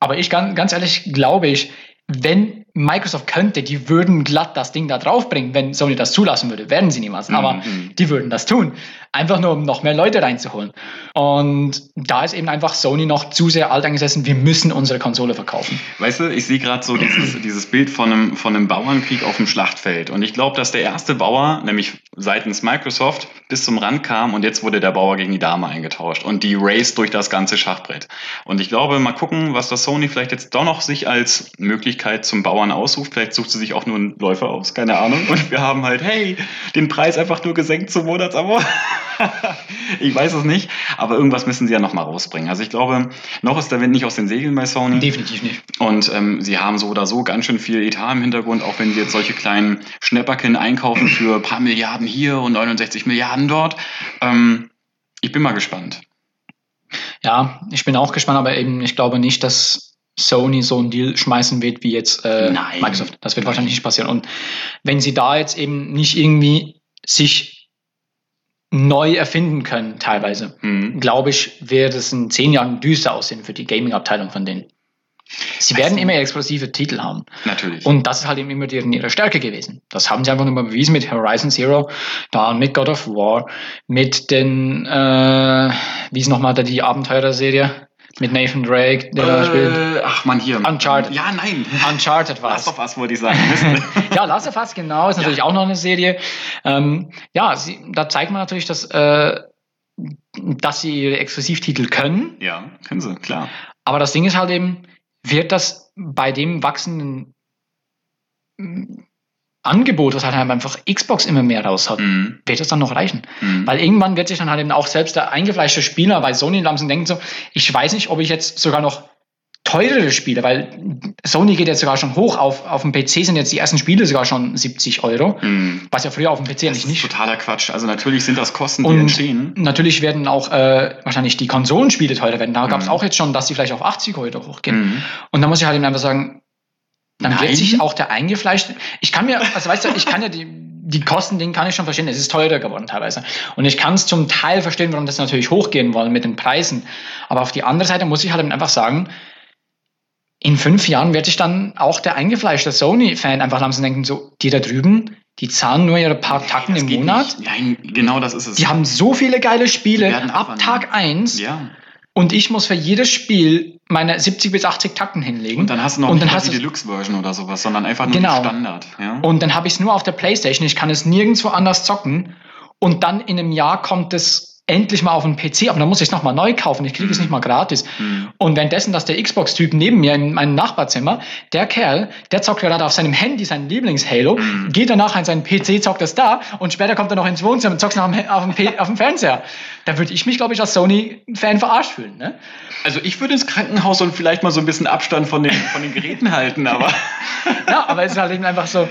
Aber ich ganz, ganz ehrlich glaube ich, wenn Microsoft könnte, die würden glatt das Ding da draufbringen, wenn Sony das zulassen würde. Werden sie niemals, mhm. aber die würden das tun. Einfach nur, um noch mehr Leute reinzuholen. Und da ist eben einfach Sony noch zu sehr alt angesessen, wir müssen unsere Konsole verkaufen. Weißt du, ich sehe gerade so dieses, dieses Bild von einem, von einem Bauernkrieg auf dem Schlachtfeld. Und ich glaube, dass der erste Bauer, nämlich seitens Microsoft, bis zum Rand kam und jetzt wurde der Bauer gegen die Dame eingetauscht und die Race durch das ganze Schachbrett. Und ich glaube, mal gucken, was das Sony vielleicht jetzt doch noch sich als Möglichkeit zum Bauern Bauern aussucht. Vielleicht sucht sie sich auch nur einen Läufer aus, keine Ahnung. Und wir haben halt, hey, den Preis einfach nur gesenkt zum Monatsabo. [LAUGHS] ich weiß es nicht, aber irgendwas müssen sie ja noch mal rausbringen. Also ich glaube, noch ist der Wind nicht aus den Segeln bei Sony. Definitiv nicht. Und ähm, sie haben so oder so ganz schön viel Etat im Hintergrund, auch wenn sie jetzt solche kleinen Schnäpperken einkaufen für ein paar Milliarden hier und 69 Milliarden dort. Ähm, ich bin mal gespannt. Ja, ich bin auch gespannt, aber eben, ich glaube nicht, dass Sony so einen Deal schmeißen wird wie jetzt äh, Microsoft. Das wird wahrscheinlich nicht passieren. Und wenn sie da jetzt eben nicht irgendwie sich neu erfinden können, teilweise, mhm. glaube ich, wird es in zehn Jahren düster aussehen für die Gaming-Abteilung von denen. Sie werden immer explosive Titel haben. Natürlich. Und das ist halt eben immer deren, ihre Stärke gewesen. Das haben sie einfach nur mal bewiesen mit Horizon Zero, da mit God of War, mit den, äh, wie ist nochmal da die Abenteurer-Serie? Mit Nathan Drake, der äh, da spielt. Ach man, hier. Uncharted. Ja, nein. Uncharted war es. Last of Us wollte ich sagen. [LAUGHS] ja, Last of Us, genau, ist natürlich ja. auch noch eine Serie. Ähm, ja, sie, da zeigt man natürlich, dass, äh, dass sie ihre Exklusivtitel können. Ja, können sie, klar. Aber das Ding ist halt eben, wird das bei dem wachsenden Angebot, was halt einfach Xbox immer mehr raus hat, Mhm. wird das dann noch reichen? Mhm. Weil irgendwann wird sich dann halt eben auch selbst der eingefleischte Spieler bei Sony langsam denken so, ich weiß nicht, ob ich jetzt sogar noch teurere Spiele, weil Sony geht jetzt sogar schon hoch, auf, auf dem PC sind jetzt die ersten Spiele sogar schon 70 Euro, Mhm. was ja früher auf dem PC Das eigentlich ist nicht. totaler Quatsch. Also natürlich sind das Kosten, die Und entstehen. natürlich werden auch äh, wahrscheinlich die Konsolenspiele teurer werden. Da gab es Mhm. auch jetzt schon, dass die vielleicht auf 80 Euro hochgehen. Mhm. Und da muss ich halt eben einfach sagen, dann Nein. wird sich auch der eingefleischte. Ich kann mir, also weißt du, ich kann ja die, die Kosten, den kann ich schon verstehen. Es ist teurer geworden teilweise. Und ich kann es zum Teil verstehen, warum das natürlich hochgehen wollen mit den Preisen. Aber auf die andere Seite muss ich halt einfach sagen, in fünf Jahren wird sich dann auch der eingefleischte Sony-Fan einfach langsam denken, so, die da drüben, die zahlen nur ihre paar Tacken Das im Monat. Nicht. Nein, genau das ist es. Die haben so viele geile Spiele ab. Tag eins ja. Und ich muss für jedes Spiel meine 70 bis 80 Takten hinlegen. Und dann hast du noch Und nicht die Deluxe-Version oder sowas, sondern einfach nur Genau. Standard. Ja? Und dann habe ich es nur auf der Playstation. Ich kann es nirgendwo anders zocken. Und dann in einem Jahr kommt es endlich mal auf den PC. Aber dann muss ich es nochmal neu kaufen. Ich kriege es nicht mal gratis. Hm. Und währenddessen, dass der Xbox-Typ neben mir in meinem Nachbarzimmer, der Kerl, der zockt gerade auf seinem Handy sein Lieblings-Halo, Mhm. geht danach an seinen PC, zockt es da und später kommt er noch ins Wohnzimmer und zockt es auf auf dem Fernseher. Da würde ich mich, glaube ich, als Sony-Fan verarscht fühlen. Ne? Also ich würde ins Krankenhaus und vielleicht mal so ein bisschen Abstand von den, von den Geräten [LAUGHS] halten, aber Ja, aber es ist halt eben einfach so,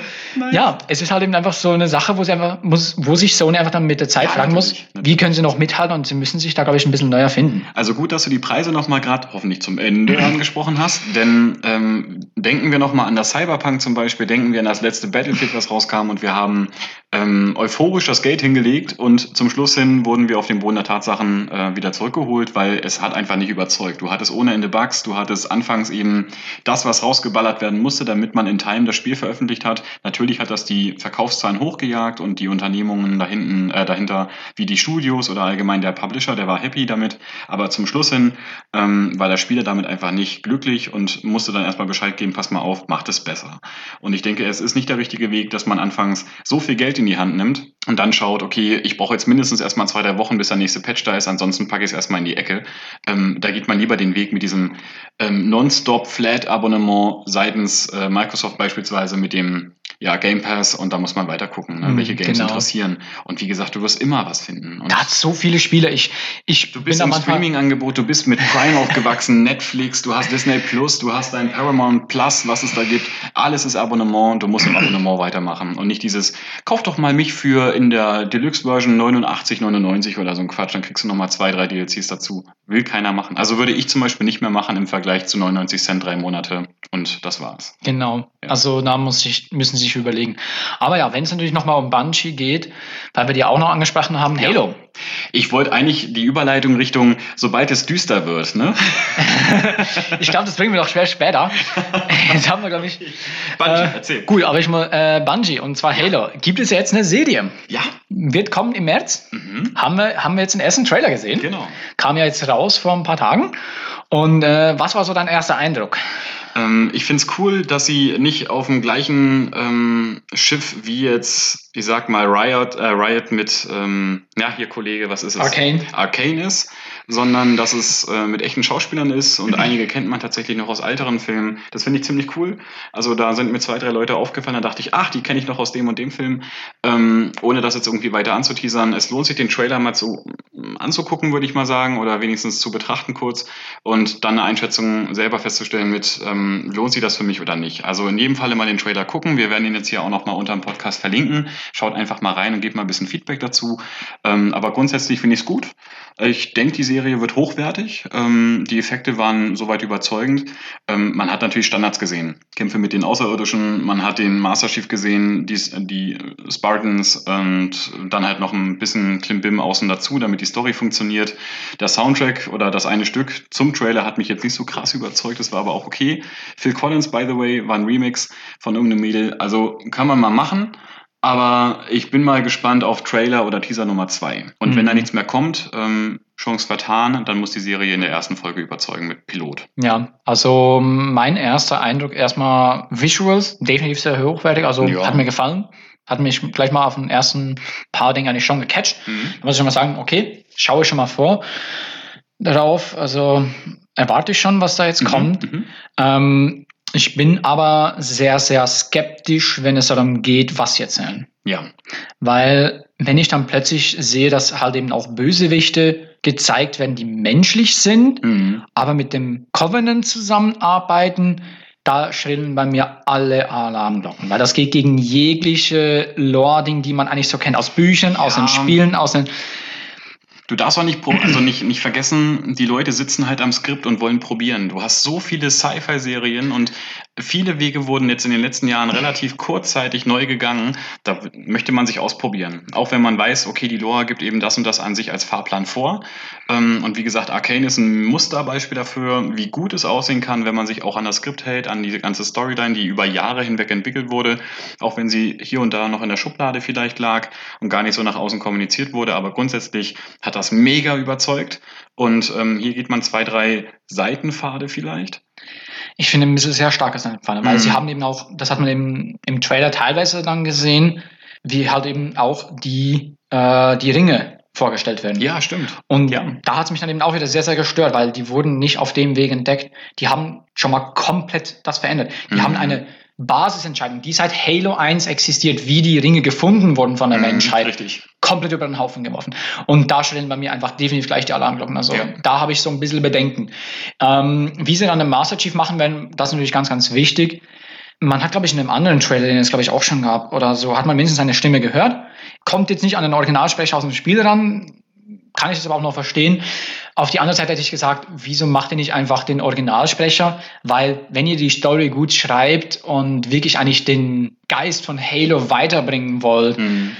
ja, es ist halt eben einfach so eine Sache, wo, sie einfach muss, wo sich Sony einfach dann mit der Zeit Ja, fragen muss, natürlich, wie können sie noch mithalten und sie müssen sich da, glaube ich, ein bisschen neu erfinden. Also gut, dass du die Preise nochmal gerade hoffentlich zum Ende [CLEARS THROAT] angesprochen hast, denn ähm, denken wir nochmal an das Cyberpunk zum Beispiel, denken wir an das letzte Battlefield, was rauskam und wir haben ähm, euphorisch das Geld hingelegt und zum Schluss hin wurden wir auf den Boden der Tatsachen äh, wieder zurückgeholt, weil es hat einfach nicht überzeugt. Du hattest ohne Ende Bugs, du hattest anfangs eben das, was rausgeballert werden musste, damit man in Time das Spiel veröffentlicht hat. Natürlich hat das die Verkaufszahlen hochgejagt und die Unternehmungen da hinten, äh, dahinter, wie die Studios oder allgemein der Publisher, der war happy damit. Aber zum Schluss hin ähm, war der Spieler damit einfach nicht glücklich und musste dann erstmal Bescheid geben, pass mal auf, macht es besser. Und ich denke, es ist nicht der richtige Weg, dass man anfangs so viel Geld in die Hand nimmt und dann schaut, okay, ich brauche jetzt mindestens erstmal zwei, drei Wochen, bis der nächste Patch da ist, ansonsten packe ich es erstmal in die Ecke. Ähm, da geht man lieber den Weg mit diesem ähm, Non-Stop-Flat-Abonnement seitens äh, Microsoft beispielsweise mit dem ja, Game Pass und da muss man weiter gucken, ne, Mhm, welche Games genau. interessieren. Und wie gesagt, du wirst immer was finden. Und Da hat so viele Spiele. Ich, ich Du bist im Streaming-Angebot, du bist mit Prime [LAUGHS] aufgewachsen, Netflix, du hast Disney Plus, du hast dein Paramount Plus, was es da gibt. Alles ist Abonnement, du musst im Abonnement weitermachen. Und nicht dieses, kauf doch mal mich für in der Deluxe-Version 89,99 oder so ein Quatsch, dann kriegst du nochmal zwei, drei DLCs dazu. Will keiner machen. Also würde ich zum Beispiel nicht mehr machen im Vergleich zu 99 Cent drei Monate. Und das war's. Genau. Ja. Also da muss ich, müssen sie sich überlegen. Aber ja, wenn es natürlich nochmal um Bungie geht, weil wir die auch noch angesprochen haben, Ja. Halo. Ich wollte eigentlich die Überleitung Richtung, sobald es düster wird, ne? [LAUGHS] Ich glaube, das bringen wir doch schwer später. [LAUGHS] Jetzt haben wir, glaube ich. Bungie, äh, erzähl. Gut, aber ich mal äh, Bungie und zwar Halo. Gibt es jetzt eine Serie? Ja. Wird kommen im März. Mhm. Haben wir, haben wir jetzt den ersten Trailer gesehen? Genau. Kam ja jetzt raus vor ein paar Tagen. Und äh, was war so dein erster Eindruck? Ähm, ich finde es cool, dass sie nicht auf dem gleichen ähm, Schiff wie jetzt, ich sag mal, Riot, äh, Riot mit, ähm, ja, hier Kollege, was ist es? Arcane. Arcane ist, sondern dass es äh, mit echten Schauspielern ist und einige kennt man tatsächlich noch aus älteren Filmen. Das finde ich ziemlich cool. Also da sind mir zwei, drei Leute aufgefallen, da dachte ich, ach, die kenne ich noch aus dem und dem Film, ähm, ohne das jetzt irgendwie weiter anzuteasern. Es lohnt sich, den Trailer mal zu mm, anzugucken, würde ich mal sagen, oder wenigstens zu betrachten kurz und dann eine Einschätzung selber festzustellen mit, ähm, lohnt sich das für mich oder nicht. Also in jedem Falle mal den Trailer gucken. Wir werden ihn jetzt hier auch noch mal unter dem Podcast verlinken. Schaut einfach mal rein und gebt mal ein bisschen Feedback dazu. Ähm, aber grundsätzlich finde ich es gut. Ich denke, die Serie wird hochwertig. Ähm, die Effekte waren soweit überzeugend. Ähm, man hat natürlich Standards gesehen. Kämpfe mit den Außerirdischen, man hat den Master Chief gesehen, die, die Spartans und dann halt noch ein bisschen Klimbim außen dazu, damit die Story funktioniert. Der Soundtrack oder das eine Stück zum Trailer hat mich jetzt nicht so krass überzeugt, das war aber auch okay. Phil Collins, by the way, war ein Remix von irgendeinem Mädel. Also kann man mal machen. Aber ich bin mal gespannt auf Trailer oder Teaser Nummer zwei. Und wenn Mhm. da nichts mehr kommt, ähm, Chance vertan, dann muss die Serie in der ersten Folge überzeugen mit Pilot. Ja, also mein erster Eindruck erstmal Visuals, definitiv sehr hochwertig, also Ja. hat mir gefallen. Hat mich gleich mal auf den ersten paar Dingen eigentlich schon gecatcht. Mhm. Da muss ich schon mal sagen, okay, schaue ich schon mal vor darauf. Also erwarte ich schon, was da jetzt kommt. Mhm. Ähm, Ich bin aber sehr, sehr skeptisch, wenn es darum geht, was jetzt sein. Ja. Weil wenn ich dann plötzlich sehe, dass halt eben auch Bösewichte gezeigt werden, die menschlich sind, Mhm. aber mit dem Covenant zusammenarbeiten, da schrillen bei mir alle Alarmglocken. Weil das geht gegen jegliche Lore-Ding, die man eigentlich so kennt aus Büchern, aus Ja. den Spielen, aus den... Du darfst auch nicht, [CLEARS THROAT] also nicht, nicht vergessen, die Leute sitzen halt am Skript und wollen probieren. Du hast so viele Sci-Fi-Serien und viele Wege wurden jetzt in den letzten Jahren relativ kurzzeitig neu gegangen. Da möchte man sich ausprobieren. Auch wenn man weiß, okay, die Lore gibt eben das und das an sich als Fahrplan vor. Ähm, Und wie gesagt, Arcane ist ein Musterbeispiel dafür, wie gut es aussehen kann, wenn man sich auch an das Skript hält, an diese ganze Storyline, die über Jahre hinweg entwickelt wurde. Auch wenn sie hier und da noch in der Schublade vielleicht lag und gar nicht so nach außen kommuniziert wurde. Aber grundsätzlich hat das mega überzeugt. Und ähm, hier geht man zwei, drei Seitenpfade vielleicht. Ich finde ein bisschen sehr starkes Pfanne, weil Mhm. sie haben eben auch, das hat man eben im Trailer teilweise dann gesehen, wie halt eben auch die, äh, die Ringe vorgestellt werden. Ja, stimmt. Und Ja. da hat es mich dann eben auch wieder sehr, sehr gestört, weil die wurden nicht auf dem Weg entdeckt. Die haben schon mal komplett das verändert. Die Mhm. haben eine Basisentscheidung, die seit Halo 1 existiert, wie die Ringe gefunden wurden von der Mhm, Menschheit, Richtig. komplett über den Haufen geworfen. Und da stellen bei mir einfach definitiv gleich die Alarmglocken. Also Ja. da habe ich so ein bisschen Bedenken. Ähm, wie sie dann den Master Chief machen werden, das ist natürlich ganz, ganz wichtig. Man hat, glaube ich, in einem anderen Trailer, den es, glaube ich, auch schon gab oder so, hat man mindestens seine Stimme gehört. Kommt jetzt nicht an den Originalsprecher aus dem Spiel ran, kann ich das aber auch noch verstehen. Auf die andere Seite hätte ich gesagt, wieso macht ihr nicht einfach den Originalsprecher? Weil wenn ihr die Story gut schreibt und wirklich eigentlich den Geist von Halo weiterbringen wollt, Mhm.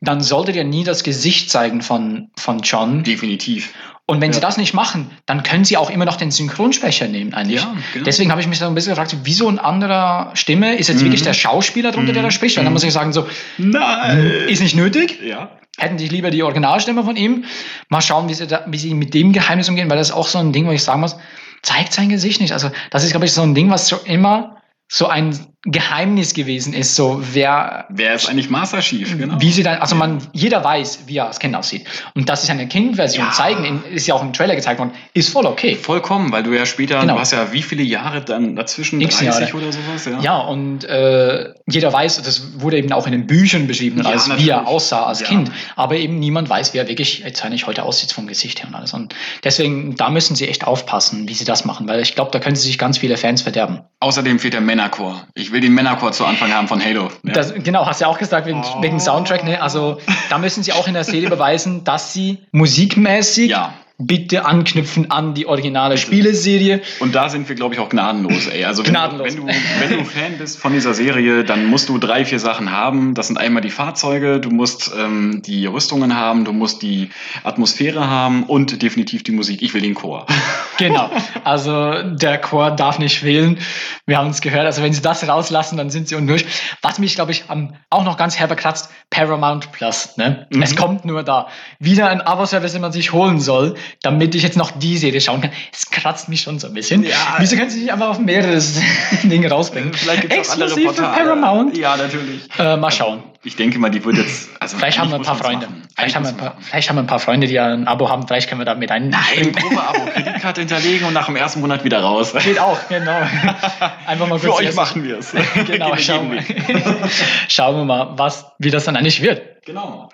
dann solltet ihr nie das Gesicht zeigen von, von John. Definitiv. Und wenn sie Ja. das nicht machen, dann können sie auch immer noch den Synchronsprecher nehmen eigentlich. Ja, genau. Deswegen habe ich mich so ein bisschen gefragt, wieso ein anderer Stimme? Ist jetzt Mhm. wirklich der Schauspieler drunter, der Mhm. da spricht? Weil dann Mhm. muss ich sagen, so, Nein. ist nicht nötig. Ja. Hätten sich lieber die Originalstimme von ihm. Mal schauen, wie sie, da, wie sie mit dem Geheimnis umgehen, weil das ist auch so ein Ding, wo ich sagen muss, zeigt sein Gesicht nicht. Also, das ist, glaube ich, so ein Ding, was schon immer so ein Geheimnis gewesen ist. So, wer, Wer ist eigentlich Master Chief? Genau. wie sie dann, also man, jeder weiß, wie er als Kind aussieht. Und dass sie eine Kindversion Ja. zeigen, ist ja auch im Trailer gezeigt worden, ist voll okay. Vollkommen, weil du ja später, Genau. du hast ja wie viele Jahre dann dazwischen, X 30 Jahre. oder sowas, ja? Ja, und äh, jeder weiß, das wurde eben auch in den Büchern beschrieben, Ja, als wie er aussah als Ja. Kind. Aber eben niemand weiß, wie er wirklich jetzt eigentlich heute aussieht vom Gesicht her und alles. Und deswegen, da müssen sie echt aufpassen, wie sie das machen, weil ich glaube, da können sie sich ganz viele Fans verderben. Außerdem fehlt der Männerchor. Ich will den Männerchor zu Anfang haben von Halo. Ja. Das, genau, hast du ja auch gesagt, wegen, Oh. wegen Soundtrack, ne? Also da müssen sie auch in der Serie beweisen, dass sie musikmäßig Ja. Bitte anknüpfen an die originale Spieleserie. Und da sind wir, glaube ich, auch gnadenlos, ey. Also wenn, Gnadenlos. wenn, du, wenn du Fan bist von dieser Serie, dann musst du drei, vier Sachen haben. Das sind einmal die Fahrzeuge, du musst ähm, die Rüstungen haben, du musst die Atmosphäre haben und definitiv die Musik. Ich will den Chor. [LAUGHS] Genau. Also der Chor darf nicht fehlen. Wir haben es gehört. Also wenn sie das rauslassen, dann sind sie undurch. Was mich, glaube ich, auch noch ganz herbe kratzt, Paramount Plus. Ne? Mhm. Es kommt nur da. Wieder ein Abo-Service, den man sich holen soll, damit ich jetzt noch die Serie schauen kann. Es kratzt mich schon so ein bisschen. Ja. Wieso können sie nicht einfach auf mehrere [LAUGHS] Dinge rausbringen? Exklusiv für Paramount. Ja, natürlich. Äh, mal schauen. Ich denke mal, die wird jetzt. Also Vielleicht haben wir ein paar Freunde. Vielleicht haben, wir ein paar, vielleicht haben wir ein paar Freunde, die ein Abo haben. Vielleicht können wir da mit ein. machen. Nein, [LAUGHS] Probeabo, Kreditkarte hinterlegen und nach dem ersten Monat wieder raus. Geht auch, genau. [LAUGHS] Einfach mal Für kurz euch erst- machen wir es. Genau, schauen wir, schauen wir mal, was, wie das dann eigentlich wird. Genau.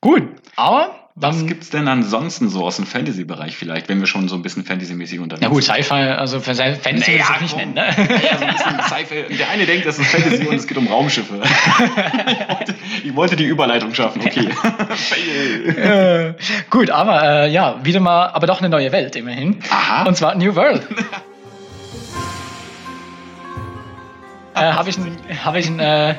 Gut, aber Was dann, gibt's denn ansonsten so aus dem Fantasy-Bereich vielleicht, wenn wir schon so ein bisschen Fantasy-mäßig unterwegs ja gut, Sci-Fi, also Fantasy Naja, will ich nicht nennen, ne? Ja, so ein bisschen Sci-Fi. Der eine denkt, das ist Fantasy und es geht um Raumschiffe. Ich [LAUGHS] wollte, ich wollte die Überleitung schaffen, okay. [LAUGHS] Äh, gut, aber äh, ja, wieder mal, aber doch eine neue Welt immerhin. Aha. Und zwar New World. [LAUGHS] äh, Habe ich ein, hab ich ein äh,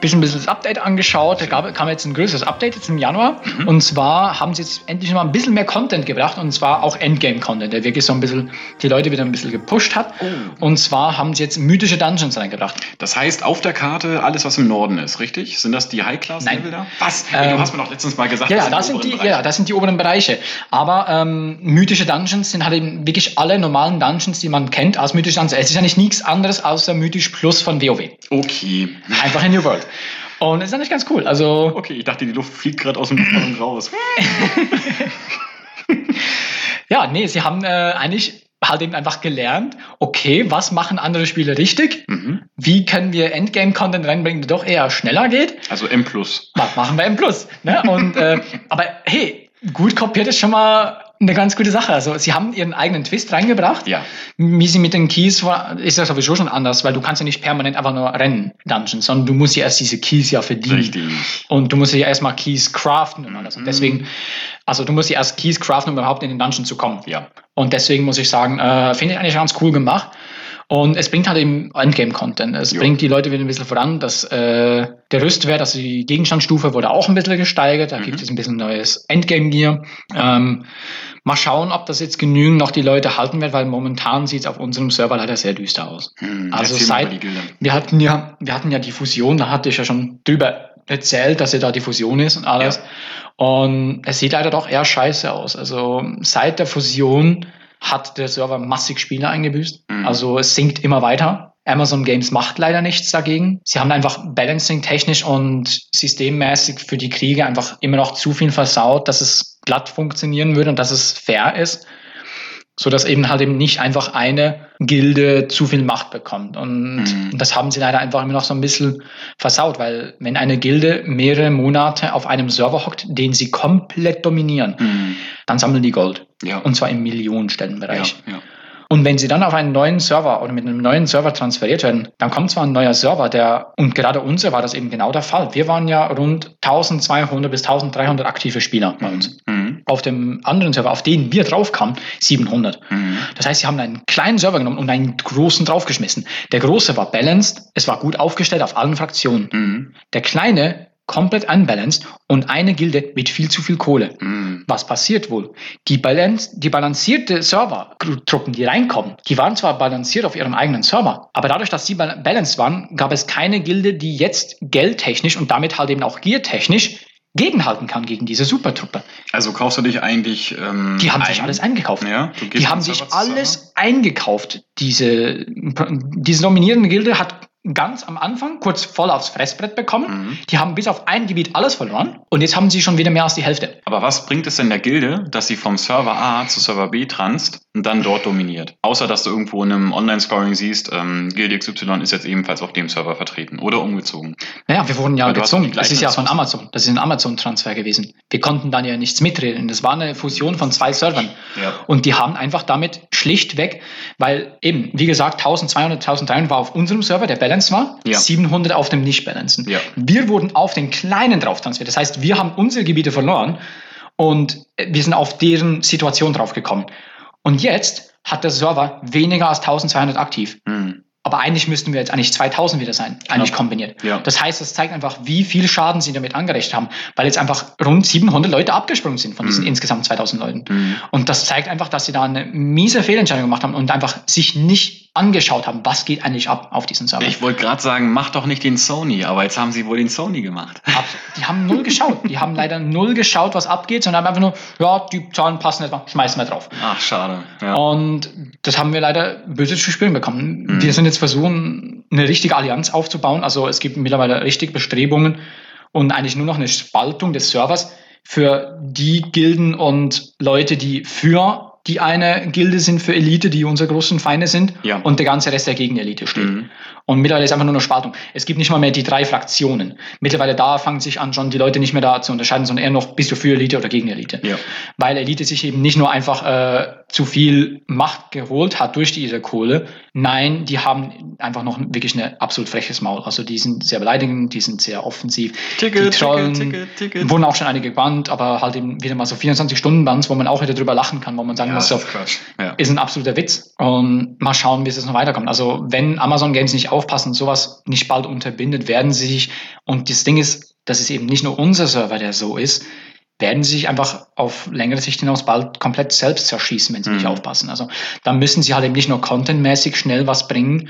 bisschen, bisschen das Update angeschaut. Da gab, kam jetzt ein größeres Update jetzt im Januar. Mhm. Und zwar haben sie jetzt endlich mal ein bisschen mehr Content gebracht. Und zwar auch Endgame-Content, der wirklich so ein bisschen die Leute wieder ein bisschen gepusht hat. Oh. Und zwar haben sie jetzt mythische Dungeons reingebracht. Das heißt, auf der Karte alles, was im Norden ist, richtig? Sind das die High-Class-Level da? Was? Ähm, du hast mir doch letztens mal gesagt, Ja, das das sind die oberen ja, Bereiche. das sind die oberen Bereiche. Aber ähm, mythische Dungeons sind halt eben wirklich alle normalen Dungeons, die man kennt als mythische Dungeons. Es ist ja nicht nichts anderes außer mythisch plus von WoW. Okay. Einfach in New World. Und das ist eigentlich ganz cool. Also, Okay, ich dachte, die Luft fliegt gerade aus dem Luftballon raus. [LAUGHS] ja, nee, sie haben äh, eigentlich halt eben einfach gelernt, okay, was machen andere Spiele richtig? Mhm. Wie können wir Endgame-Content reinbringen, der doch eher schneller geht? Also M+. Was machen wir M+. Ne? Und, äh, aber hey, gut kopiert ist schon mal eine ganz gute Sache. Also sie haben ihren eigenen Twist reingebracht. Ja. Wie sie mit den Keys war, ist ja sowieso schon anders, weil du kannst ja nicht permanent einfach nur rennen, Dungeons, sondern du musst ja erst diese Keys ja verdienen. Richtig. Und du musst ja erstmal Keys craften und alles. Und mhm. deswegen, also du musst ja erst Keys craften, um überhaupt in den Dungeon zu kommen. Ja. Und deswegen muss ich sagen, äh, finde ich eigentlich ganz cool gemacht. Und es bringt halt eben Endgame-Content. Es jo. bringt die Leute wieder ein bisschen voran. dass äh, der Rüstwert, also die Gegenstandsstufe wurde auch ein bisschen gesteigert. Da mhm. gibt es ein bisschen neues Endgame-Gear. Ähm, mal schauen, ob das jetzt genügend noch die Leute halten wird, weil momentan sieht es auf unserem Server leider sehr düster aus. Mhm, also seit wir hatten ja, wir hatten ja die Fusion, da hatte ich ja schon drüber erzählt, dass ja da die Fusion ist und alles. Ja. Und es sieht leider doch eher scheiße aus. Also seit der Fusion hat der Server massig Spieler eingebüßt. Mhm. Also es sinkt immer weiter. Amazon Games macht leider nichts dagegen. Sie haben einfach Balancing technisch und systemmäßig für die Kriege einfach immer noch zu viel versaut, dass es glatt funktionieren würde und dass es fair ist so dass eben halt eben nicht einfach eine Gilde zu viel Macht bekommt. Und mhm. das haben sie leider einfach immer noch so ein bisschen versaut, weil wenn eine Gilde mehrere Monate auf einem Server hockt, den sie komplett dominieren, mhm. dann sammeln die Gold. Ja. Und zwar im Millionenstellenbereich. Ja, ja. Und wenn sie dann auf einen neuen Server oder mit einem neuen Server transferiert werden, dann kommt zwar ein neuer Server, der, und gerade unser war das eben genau der Fall. Wir waren ja rund 1200 bis 1300 aktive Spieler bei uns. Mhm. Auf dem anderen Server, auf den wir drauf kamen, 700. Mhm. Das heißt, sie haben einen kleinen Server genommen und einen großen draufgeschmissen. Der große war balanced, es war gut aufgestellt auf allen Fraktionen. Mhm. Der kleine komplett unbalanced und eine Gilde mit viel zu viel Kohle. Mm. Was passiert wohl? Die, Balance, die balancierte Server-Truppen, die reinkommen, die waren zwar balanciert auf ihrem eigenen Server, aber dadurch, dass sie balanced waren, gab es keine Gilde, die jetzt geldtechnisch und damit halt eben auch geartechnisch gegenhalten kann gegen diese Supertruppe. Also kaufst du dich eigentlich. Ähm, die haben ein? sich alles eingekauft. Ja, die haben sich alles eingekauft. Diese, diese dominierende Gilde hat ganz am Anfang kurz voll aufs Fressbrett bekommen. Mhm. Die haben bis auf ein Gebiet alles verloren und jetzt haben sie schon wieder mehr als die Hälfte. Aber was bringt es denn der Gilde, dass sie vom Server A zu Server B transt und dann dort dominiert? Außer dass du irgendwo in einem Online-Scoring siehst, ähm, Gilde XY ist jetzt ebenfalls auf dem Server vertreten oder umgezogen. Naja, wir wurden ja gezwungen. Das ist ja von Amazon. Das ist ein Amazon-Transfer gewesen. Wir konnten dann ja nichts mitreden. Das war eine Fusion von zwei Servern. Ja. Und die haben einfach damit schlichtweg, weil eben, wie gesagt, 1200, 1300 war auf unserem Server, der Balance war, ja. 700 auf dem Nicht-Balancen. Ja. Wir wurden auf den kleinen drauf transferiert. Das heißt, wir haben unsere Gebiete verloren und wir sind auf deren Situation drauf gekommen. Und jetzt hat der Server weniger als 1200 aktiv. Mhm. Aber eigentlich müssten wir jetzt eigentlich 2000 wieder sein, eigentlich ja. kombiniert. Ja. Das heißt, das zeigt einfach, wie viel Schaden sie damit angerechnet haben, weil jetzt einfach rund 700 Leute abgesprungen sind von diesen mhm. insgesamt 2000 Leuten. Mhm. Und das zeigt einfach, dass sie da eine miese Fehlentscheidung gemacht haben und einfach sich nicht angeschaut haben, was geht eigentlich ab auf diesen Server. Ich wollte gerade sagen, mach doch nicht den Sony, aber jetzt haben sie wohl den Sony gemacht. Die haben null geschaut. Die haben leider null geschaut, was abgeht, sondern haben einfach nur, ja, die Zahlen passen etwa, schmeißen wir drauf. Ach, schade. Ja. Und das haben wir leider böse zu spüren bekommen. Mhm. Wir sind jetzt versuchen, eine richtige Allianz aufzubauen. Also es gibt mittlerweile richtig Bestrebungen und eigentlich nur noch eine Spaltung des Servers für die Gilden und Leute, die für die eine Gilde sind für Elite, die unsere großen Feinde sind, ja. und der ganze Rest der Gegenelite steht. Mhm. Und mittlerweile ist einfach nur eine Spaltung. Es gibt nicht mal mehr die drei Fraktionen. Mittlerweile da fangen sich an, schon die Leute nicht mehr da zu unterscheiden, sondern eher noch, bist du für Elite oder gegen Elite. Ja. Weil Elite sich eben nicht nur einfach äh, zu viel Macht geholt hat durch diese Kohle. Nein, die haben einfach noch wirklich ein absolut freches Maul. Also die sind sehr beleidigend, die sind sehr offensiv. Ticket, die Trollen Ticket, Ticket, Ticket. wurden auch schon einige gebannt, aber halt eben wieder mal so 24-Stunden-Bands, wo man auch wieder drüber lachen kann, wo man sagen ja, ist, ja. ist ein absoluter Witz. Und mal schauen, wie es jetzt noch weiterkommt. Also wenn Amazon Games nicht aufpassen, sowas nicht bald unterbindet, werden sie sich, und das Ding ist, das ist eben nicht nur unser Server, der so ist, werden sie sich einfach auf längere Sicht hinaus bald komplett selbst zerschießen, wenn sie mhm. nicht aufpassen. Also da müssen sie halt eben nicht nur contentmäßig schnell was bringen,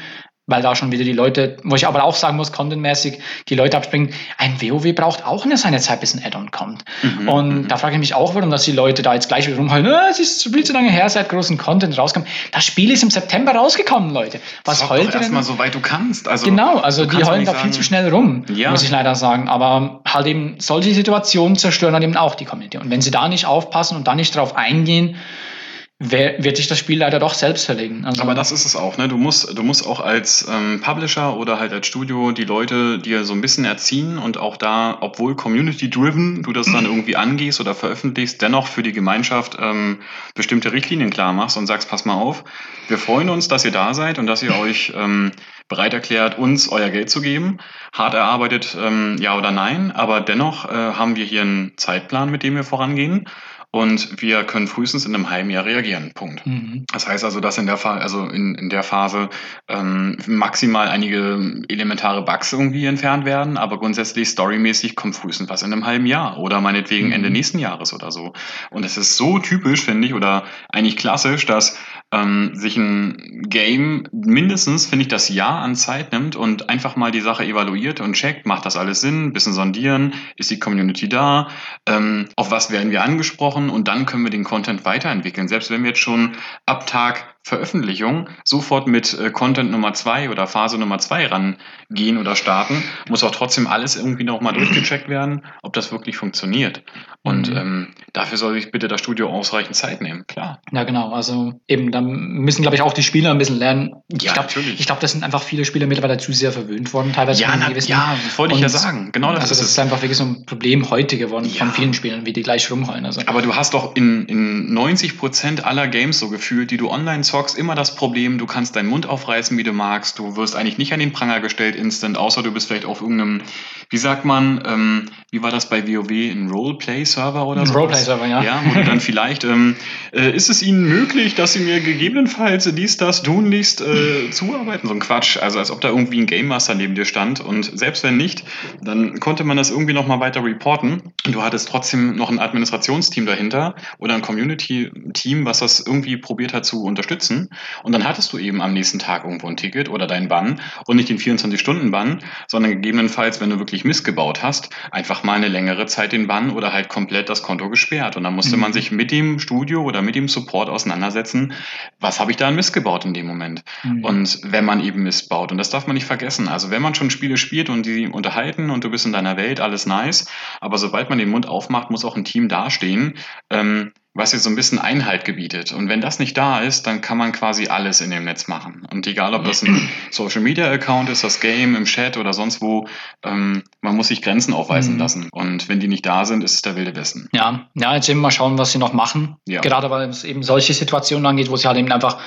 weil da schon wieder die Leute, wo ich aber auch sagen muss, contentmäßig die Leute abspringen, ein WoW braucht auch eine seine Zeit, bis ein Add-on kommt. Mhm, und mhm. da frage ich mich auch, warum dass die Leute da jetzt gleich wieder rumhalten, ah, es ist viel zu lange her, seit großen Content rauskam. Das Spiel ist im September rausgekommen, Leute. Was heult doch erstmal so weit du kannst. Also, genau, also die heulen da viel zu schnell rum, ja. muss ich leider sagen. Aber halt eben solche Situationen zerstören halt eben auch die Community. Und wenn sie da nicht aufpassen und da nicht drauf eingehen, wird sich das Spiel leider doch selbst verlegen. Also Aber das ist es auch, ne? Du musst, du musst auch als ähm, Publisher oder halt als Studio die Leute dir so ein bisschen erziehen und auch da, obwohl community-driven du das dann irgendwie angehst oder veröffentlichst, dennoch für die Gemeinschaft ähm, bestimmte Richtlinien klar machst und sagst, pass mal auf, wir freuen uns, dass ihr da seid und dass ihr euch ähm, bereit erklärt, uns euer Geld zu geben. Hart erarbeitet, ähm, ja oder nein, aber dennoch äh, haben wir hier einen Zeitplan, mit dem wir vorangehen und wir können frühestens in einem halben Jahr reagieren. Punkt. Mhm. Das heißt also, dass in der, Fa also in, in der Phase ähm, maximal einige elementare Bugs irgendwie entfernt werden, aber grundsätzlich storymäßig kommt frühestens was in einem halben Jahr oder meinetwegen mhm. Ende nächsten Jahres oder so. Und es ist so typisch, finde ich, oder eigentlich klassisch, dass ähm, sich ein Game mindestens, finde ich, das Jahr an Zeit nimmt und einfach mal die Sache evaluiert und checkt, macht das alles Sinn, bisschen sondieren, ist die Community da, ähm, auf was werden wir angesprochen und dann können wir den Content weiterentwickeln. Selbst wenn wir jetzt schon ab Tag Veröffentlichung sofort mit äh, Content Nummer zwei oder Phase Nummer zwei rangehen oder starten, muss auch trotzdem alles irgendwie nochmal durchgecheckt werden, ob das wirklich funktioniert. Und mhm. ähm, dafür soll sich bitte das Studio ausreichend Zeit nehmen, klar. Ja, genau. Also eben, da müssen, glaube ich, auch die Spieler ein bisschen lernen. Ich ja, glaub, natürlich. Ich glaube, das sind einfach viele Spieler mittlerweile zu sehr verwöhnt worden, teilweise. Ja, na, ja wollte ich ja sagen. Genau das also ist das ist einfach wirklich so ein Problem heute geworden ja. von vielen Spielern, wie die gleich rumheulen. Also. Aber du hast doch in, in 90 Prozent aller Games so gefühlt, die du online zockst, immer das Problem, du kannst deinen Mund aufreißen, wie du magst. Du wirst eigentlich nicht an den Pranger gestellt instant, außer du bist vielleicht auf irgendeinem, wie sagt man, ähm, wie war das bei WoW, ein Roleplay-Server oder so? Roleplay-Server, ja. Ja, wo du dann vielleicht, ähm, äh, ist es Ihnen möglich, dass Sie mir gegebenenfalls dies, das, tunlichst äh, zuarbeiten? So ein Quatsch. Also als ob da irgendwie ein Game Master neben dir stand. Und selbst wenn nicht, dann konnte man das irgendwie nochmal weiter reporten. Du hattest trotzdem noch ein Administrationsteam dahinter oder ein Community-Team, was das irgendwie probiert hat zu unterstützen. Und dann hattest du eben am nächsten Tag irgendwo ein Ticket oder deinen Bann und nicht den 24-Stunden-Bann, sondern gegebenenfalls, wenn du wirklich missgebaut hast, einfach mal eine längere Zeit den Bann oder halt komplett das Konto gesperrt. Und dann musste mhm. man sich mit dem Studio oder mit dem Support auseinandersetzen, was habe ich da an Mist gebaut in dem Moment. Mhm. Und wenn man eben Mist baut, und das darf man nicht vergessen, also wenn man schon Spiele spielt und die unterhalten und du bist in deiner Welt, alles nice, aber sobald man den Mund aufmacht, muss auch ein Team dastehen, ähm, was jetzt so ein bisschen Einhalt gebietet. Und wenn das nicht da ist, dann kann man quasi alles in dem Netz machen. Und egal, ob das ein Social Media Account ist, das Game im Chat oder sonst wo, ähm, man muss sich Grenzen aufweisen mhm. lassen. Und wenn die nicht da sind, ist es der wilde Westen. Ja, ja, jetzt eben mal schauen, was sie noch machen. Ja. Gerade weil es eben solche Situationen angeht, wo sie halt eben einfach,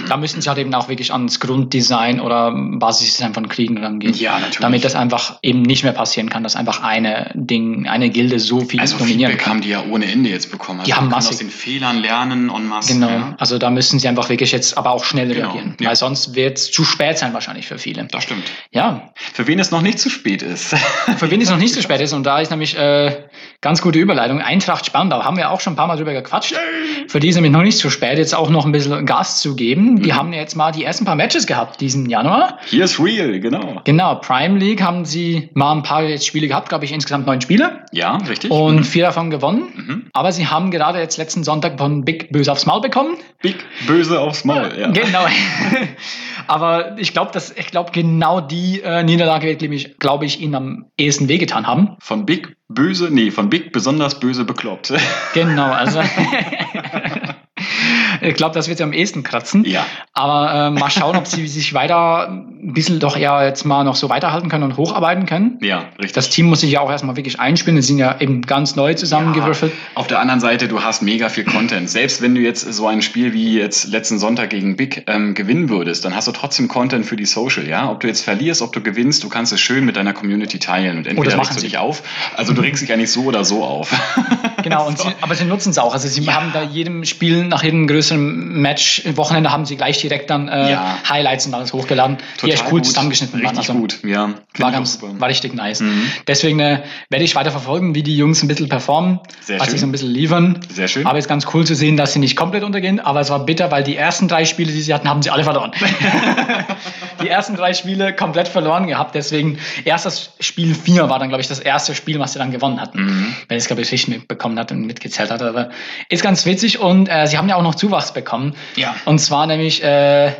mhm. da müssen sie halt eben auch wirklich ans Grunddesign oder Basisdesign von Kriegen rangehen. Ja, natürlich. Damit das einfach eben nicht mehr passieren kann, dass einfach eine Ding, eine Gilde so viel also dominieren Feedback kann. haben die ja ohne Ende jetzt bekommen. Also die haben massig aus den Fehlern lernen en masse. Genau, ja. also da müssen sie einfach wirklich jetzt aber auch schnell genau. reagieren, ja. weil sonst wird es zu spät sein wahrscheinlich für viele. Das stimmt. Ja. Für wen es noch nicht zu spät ist. für wen es noch nicht zu [LAUGHS] spät ist und da ist nämlich äh, ganz gute Überleitung. Eintracht Spandau haben wir auch schon ein paar Mal drüber gequatscht. Für die ist nämlich noch nicht zu spät, jetzt auch noch ein bisschen Gas zu geben. Mhm. Die haben jetzt mal die ersten paar Matches gehabt diesen Januar. Hier ist Real, genau. Genau, Prime League haben sie mal ein paar Spiele gehabt, glaube ich, insgesamt neun Spiele. Ja, richtig. Und mhm. vier davon gewonnen. Mhm. Aber sie haben gerade jetzt letzten Sonntag von Big Böse aufs Maul bekommen. Big Böse aufs Maul, ja. Genau. [LAUGHS] Aber ich glaube, ich glaube, genau die äh, Niederlage wird, glaube ich, glaub ich, ihnen am ehesten wehgetan haben. Von Big Böse, nee, von Big besonders böse bekloppt. Genau, also. [LAUGHS] [LAUGHS] ich glaube, das wird sie am ehesten kratzen. Ja. Aber äh, mal schauen, ob sie sich weiter ein bisschen doch eher jetzt mal noch so weiterhalten können und hocharbeiten können. Ja, richtig. Das Team muss sich ja auch erstmal wirklich einspielen. Die sind ja eben ganz neu zusammengewürfelt. Ja. Auf der anderen Seite, du hast mega viel Content. Selbst wenn du jetzt so ein Spiel wie jetzt letzten Sonntag gegen Big ähm, gewinnen würdest, dann hast du trotzdem Content für die Social, ja. Ob du jetzt verlierst, ob du gewinnst, du kannst es schön mit deiner Community teilen und entweder oh, regst du dich auf. Also du regst dich ja nicht so oder so auf. Genau, [LAUGHS] so. sie, aber sie nutzen es auch. Also sie ja. haben da jedem Spiel nach jedem größeren Match Wochenende haben sie gleich direkt dann äh, ja. Highlights und alles hochgeladen. Total die echt cool gut. zusammengeschnitten Richtig waren. Also, gut, ja. War, ganz, war richtig nice. Mhm. Deswegen äh, werde ich weiter verfolgen, wie die Jungs ein bisschen performen, Sehr was schön. sie so ein bisschen liefern. Sehr schön. Aber es ist ganz cool zu sehen, dass sie nicht komplett untergehen, aber es war bitter, weil die ersten drei Spiele, die sie hatten, haben sie alle verloren. [LAUGHS] die ersten drei Spiele komplett verloren gehabt. Deswegen, erstes Spiel 4 war dann, glaube ich, das erste Spiel, was sie dann gewonnen hatten. Mhm. Wenn ich es, glaube ich, richtig mitbekommen hat und mitgezählt hat. Aber ist ganz witzig und äh, sie haben ja auch noch Zuwachs bekommen. Ja. Und zwar nämlich äh,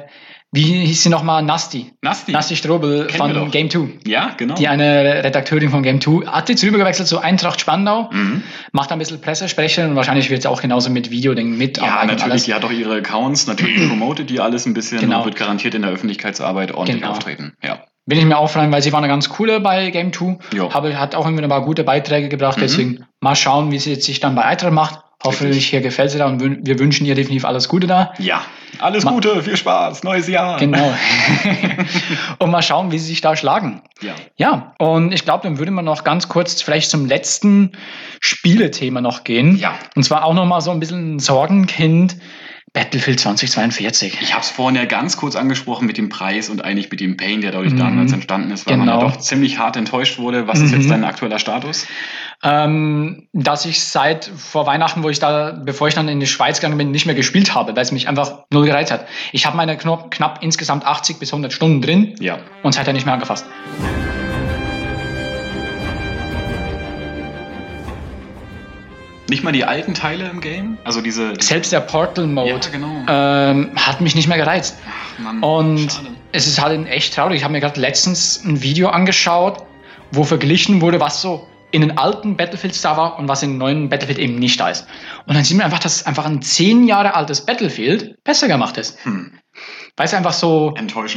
wie hieß sie nochmal? Nasty. Nasty. Nasty Strobel Kennen von. Game 2. Ja, genau. Die eine Redakteurin von Game 2 hat jetzt rübergewechselt zu Eintracht Spandau, Mhm. macht ein bisschen Pressesprecherin und wahrscheinlich wird sie auch genauso mit Videoding Ja, mitarbeiten. und natürlich, die hat auch ihre Accounts, natürlich [CLEARS THROAT] promotet die alles ein bisschen Genau. und wird garantiert in der Öffentlichkeitsarbeit ordentlich Genau. auftreten. Ja. Bin ich mir auch freuen, weil sie war eine ganz coole bei Game 2. Jo. Habe, hat auch immer ein paar gute Beiträge gebracht, Mhm. deswegen mal schauen, wie sie jetzt sich dann bei Eintracht macht. Hoffentlich hier gefällt sie da und wir wünschen ihr definitiv alles Gute da. Ja. Alles Ma- Gute, viel Spaß, neues Jahr. Genau. [LAUGHS] und mal schauen, wie sie sich da schlagen. Ja. Ja, und ich glaube, dann würde man noch ganz kurz vielleicht zum letzten Spielethema noch gehen. Ja. Und zwar auch noch mal so ein bisschen ein Sorgenkind. Battlefield 2042. Ich habe es vorhin ja ganz kurz angesprochen mit dem Preis und eigentlich mit dem Pain, der dadurch Mhm. damals entstanden ist, weil man Genau. ja doch ziemlich hart enttäuscht wurde. Was ist Mhm. jetzt dein aktueller Status? Ähm, dass ich seit vor Weihnachten, wo ich da, bevor ich dann in die Schweiz gegangen bin, nicht mehr gespielt habe, weil es mich einfach null gereizt hat. Ich habe meine knapp, knapp insgesamt 80 bis 100 Stunden drin Ja. und seitdem nicht mehr angefasst. Nicht mal die alten Teile im Game? Also diese. Selbst der Portal-Mode Ja, genau. ähm, hat mich nicht mehr gereizt. Mann, Und schade. es ist halt echt traurig. Ich habe mir gerade letztens ein Video angeschaut, wo verglichen wurde, was so in den alten Battlefields da war und was in den neuen Battlefield eben nicht da ist. Und dann sieht man einfach, dass einfach ein zehn Jahre altes Battlefield besser gemacht ist. Hm. Weil es einfach so.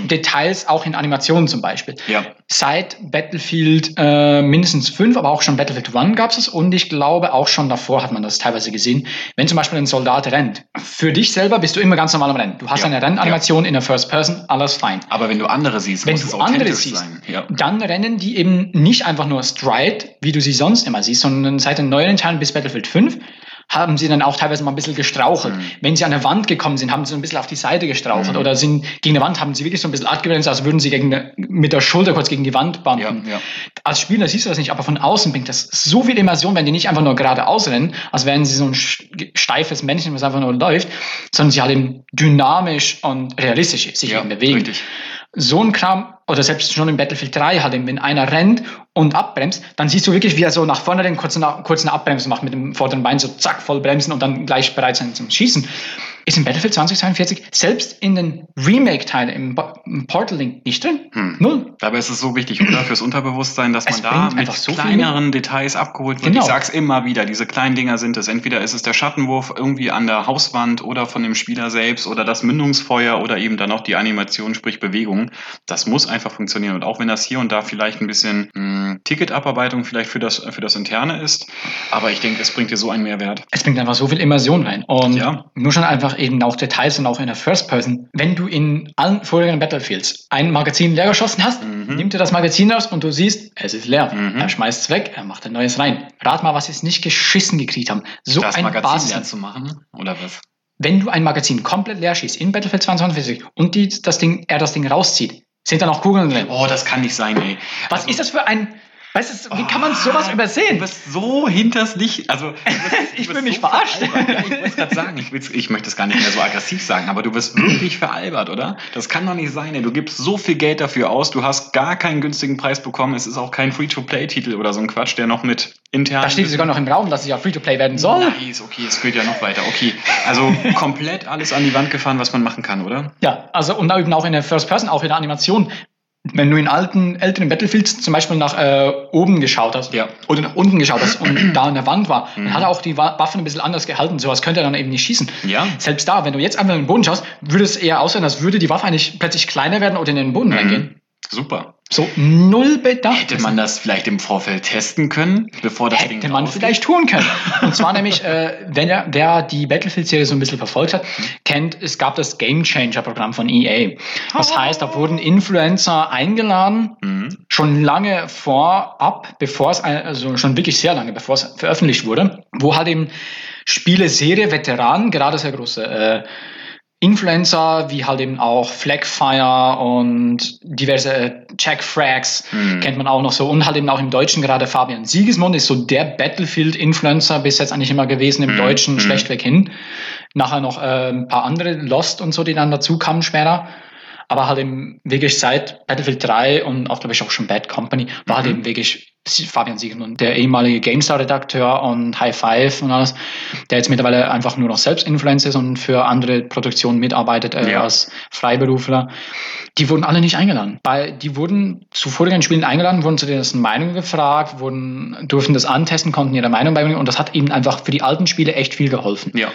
Details, auch in Animationen zum Beispiel. Ja. Seit Battlefield äh, mindestens 5, aber auch schon Battlefield 1 gab es es und ich glaube auch schon davor hat man das teilweise gesehen. Wenn zum Beispiel ein Soldat rennt, für dich selber bist du immer ganz normal am Rennen. Du hast Ja. eine Rennanimation in der First Person, alles fein. Aber wenn du andere siehst, Wenn muss es du andere authentisch siehst, sein. Ja. dann rennen die eben nicht einfach nur straight, wie du sie sonst immer siehst, sondern seit den neueren Teilen bis Battlefield 5 haben sie dann auch teilweise mal ein bisschen gestrauchelt. Mhm. Wenn sie an eine Wand gekommen sind, haben sie so ein bisschen auf die Seite gestrauchelt Mhm. oder sind gegen eine Wand, haben sie wirklich so ein bisschen abgebremst, als würden sie gegen eine, mit der Schulter kurz gegen die Wand Ja, bumpen. ja. Als Spieler siehst du das nicht, aber von außen bringt das so viel Immersion, wenn die nicht einfach nur geradeaus rennen, als wären sie so ein steifes Männchen, was einfach nur läuft, sondern sie halt eben dynamisch und realistisch sich Ja, bewegen richtig. So ein Kram, oder selbst schon in Battlefield 3 halt, wenn einer rennt und abbremst, dann siehst du wirklich, wie er so nach vorne rennt, kurz eine, kurz eine Abbremse macht mit dem vorderen Bein, so zack, voll bremsen und dann gleich bereit sein zum Schießen. Ist in Battlefield 2042 selbst in den Remake-Teilen im, im Portal Link nicht drin. Hm. Null. Dabei ist es so wichtig, oder? Fürs Unterbewusstsein, dass Es man da mit einfach so kleineren Details abgeholt wird. Genau. Ich sag's immer wieder, diese kleinen Dinger sind es. Entweder ist es der Schattenwurf irgendwie an der Hauswand oder von dem Spieler selbst oder das Mündungsfeuer oder eben dann auch die Animation, sprich Bewegung. Das muss einfach funktionieren. Und auch wenn das hier und da vielleicht ein bisschen mh, Ticketabarbeitung vielleicht für das, für das Interne ist, aber ich denke, es bringt dir so einen Mehrwert. Es bringt einfach so viel Immersion rein. Und Ja. nur schon einfach eben auch Details und auch in der First Person. Wenn du in allen vorigen Battlefields ein Magazin leer geschossen hast, Mhm. nimm dir das Magazin raus und du siehst, es ist leer. Mhm. Er schmeißt es weg, er macht ein neues rein. Rat mal, was sie es nicht geschissen gekriegt haben. So das ein Magazin Basis. leer zu machen, oder was? Wenn du ein Magazin komplett leer schießt in Battlefield 22 und die, das Ding, er das Ding rauszieht, sind da noch Kugeln drin. Oh, das kann nicht sein, ey. was Also- ist das für ein. Weißt du, wie kann man sowas Ah, übersehen? Du bist so hinters Licht. Also, bist, [LAUGHS] Ich fühl mich so verarscht. Ja, ich wollte gerade sagen, ich, ich möchte es gar nicht mehr so aggressiv sagen, aber du bist wirklich veralbert, oder? Das kann doch nicht sein. Ey. Du gibst so viel Geld dafür aus, du hast gar keinen günstigen Preis bekommen. Es ist auch kein Free-to-Play-Titel oder so ein Quatsch, der noch mit intern. Da steht sogar noch im Raum, dass es ja Free-to-Play werden soll. Nice, okay, es geht ja noch weiter. Okay, also komplett alles an die Wand gefahren, was man machen kann, oder? Ja, also und eben auch in der First Person, auch in der Animation. Wenn du in alten, älteren Battlefields zum Beispiel nach äh, oben geschaut hast Ja. oder nach unten geschaut hast und [CLEARS THROAT] da an der Wand war, Mhm. dann hat er auch die Wa- Waffen ein bisschen anders gehalten. Sowas könnte er dann eben nicht schießen. Ja. Selbst da, wenn du jetzt einfach in den Boden schaust, würde es eher aussehen, als würde die Waffe eigentlich plötzlich kleiner werden oder in den Boden reingehen. Mhm. Super. So null Bedacht. Hätte man das vielleicht im Vorfeld testen können, bevor das Ding Hätte man rausgeht? vielleicht tun können. Und zwar nämlich, äh, wenn er, wer die Battlefield-Serie so ein bisschen verfolgt hat, kennt, es gab das Game Changer-Programm von EA. Das heißt, da wurden Influencer eingeladen, Mhm. schon lange vorab, bevor es, also schon wirklich sehr lange, bevor es veröffentlicht wurde, wo halt eben Spiele, Serie, Veteranen, gerade sehr große äh, Influencer, wie halt eben auch Flagfire und diverse äh, Jack Frags, Mhm. kennt man auch noch so. Und halt eben auch im Deutschen gerade Fabian Siegesmund ist so der Battlefield-Influencer bis jetzt eigentlich immer gewesen, im Mhm. Deutschen Mhm. schlechtweg hin. Nachher noch äh, ein paar andere, Lost und so, die dann dazu kamen später. Aber halt eben wirklich seit Battlefield 3 und auch, glaube ich, auch schon Bad Company, war halt Mhm. eben wirklich Fabian Siegmund, der ehemalige GameStar-Redakteur und High Five und alles, der jetzt mittlerweile einfach nur noch selbst Influencer ist und für andere Produktionen mitarbeitet äh, ja. als Freiberufler. Die wurden alle nicht eingeladen. Bei, die wurden zu vorigen Spielen eingeladen, wurden zu dessen Meinung gefragt, wurden, durften das antesten, konnten ihre Meinung beibringen und das hat ihnen einfach für die alten Spiele echt viel geholfen. Ja.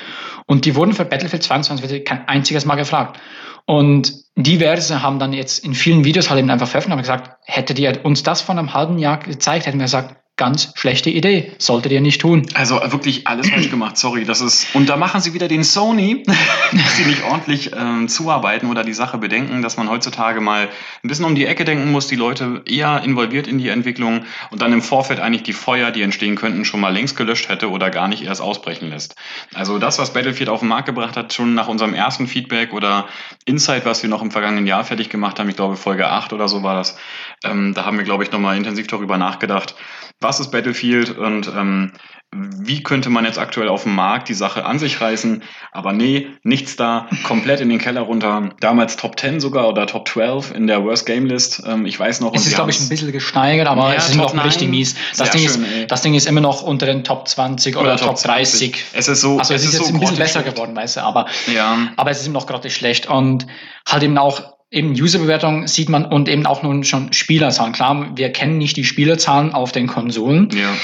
Und die wurden für Battlefield 22 kein einziges Mal gefragt. Und diverse haben dann jetzt in vielen Videos halt eben einfach veröffentlicht und gesagt, hättet ihr uns das vor einem halben Jahr gezeigt, hätten wir gesagt, ganz schlechte Idee. Solltet ihr nicht tun. Also wirklich alles falsch gemacht, sorry. Das ist, und da machen sie wieder den Sony, [LAUGHS] dass sie nicht ordentlich ähm, zuarbeiten oder die Sache bedenken, dass man heutzutage mal ein bisschen um die Ecke denken muss, die Leute eher involviert in die Entwicklung und dann im Vorfeld eigentlich die Feuer, die entstehen könnten, schon mal längst gelöscht hätte oder gar nicht erst ausbrechen lässt. Also das, was Battlefield auf den Markt gebracht hat, schon nach unserem ersten Feedback oder Insight, was wir noch im vergangenen Jahr fertig gemacht haben, ich glaube Folge 8 oder so war das, ähm, da haben wir, glaube ich, nochmal intensiv darüber nachgedacht, was ist Battlefield und ähm, wie könnte man jetzt aktuell auf dem Markt die Sache an sich reißen? Aber nee, nichts da, komplett in den Keller runter. Damals Top 10 sogar oder Top 12 in der Worst Game List. Ähm, ich weiß noch. Es ist, glaube ich, ein bisschen gesteigert, aber es ist noch richtig mies. Das Ding, schön, ist, das Ding ist immer noch unter den Top 20 oder, oder Top, Top 30. 20. Es ist so. Also es, es ist, ist jetzt so ein bisschen besser schlecht. geworden, weißt du, aber, ja. aber es ist immer noch gerade schlecht. Und halt eben auch eben Userbewertung sieht man und eben auch nun schon Spielerzahlen. Klar, wir kennen nicht die Spielerzahlen auf den Konsolen, ja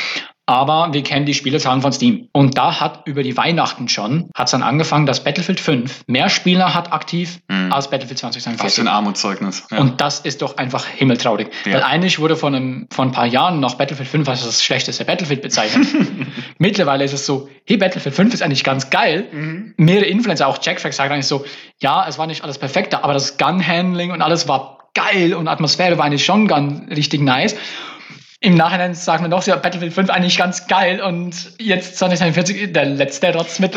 aber wir kennen die Spielerzahlen von Steam. Und da hat über die Weihnachten schon, hat es dann angefangen, dass Battlefield 5 mehr Spieler hat aktiv mhm. als Battlefield 2042. Was für ein Armutszeugnis. Ja. Und das ist doch einfach himmeltraurig. Ja. Weil eigentlich wurde von, einem, von ein paar Jahren noch Battlefield 5 als das schlechteste Battlefield bezeichnet. [LAUGHS] Mittlerweile ist es so, hey, Battlefield 5 ist eigentlich ganz geil. Mhm. Mehrere Influencer, auch Jackfax sagen eigentlich so, ja, es war nicht alles perfekt, aber das Gun-Handling und alles war geil und Atmosphäre war eigentlich schon ganz richtig nice. Im Nachhinein sagen wir doch, ja, Battlefield 5 eigentlich ganz geil und jetzt 2041 der letzte Rotz mit.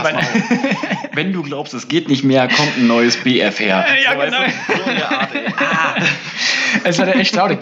[LAUGHS] Wenn du glaubst, es geht nicht mehr, kommt ein neues BF her. Ja, so, genau. so Art, ah. [LAUGHS] Es war echt traurig.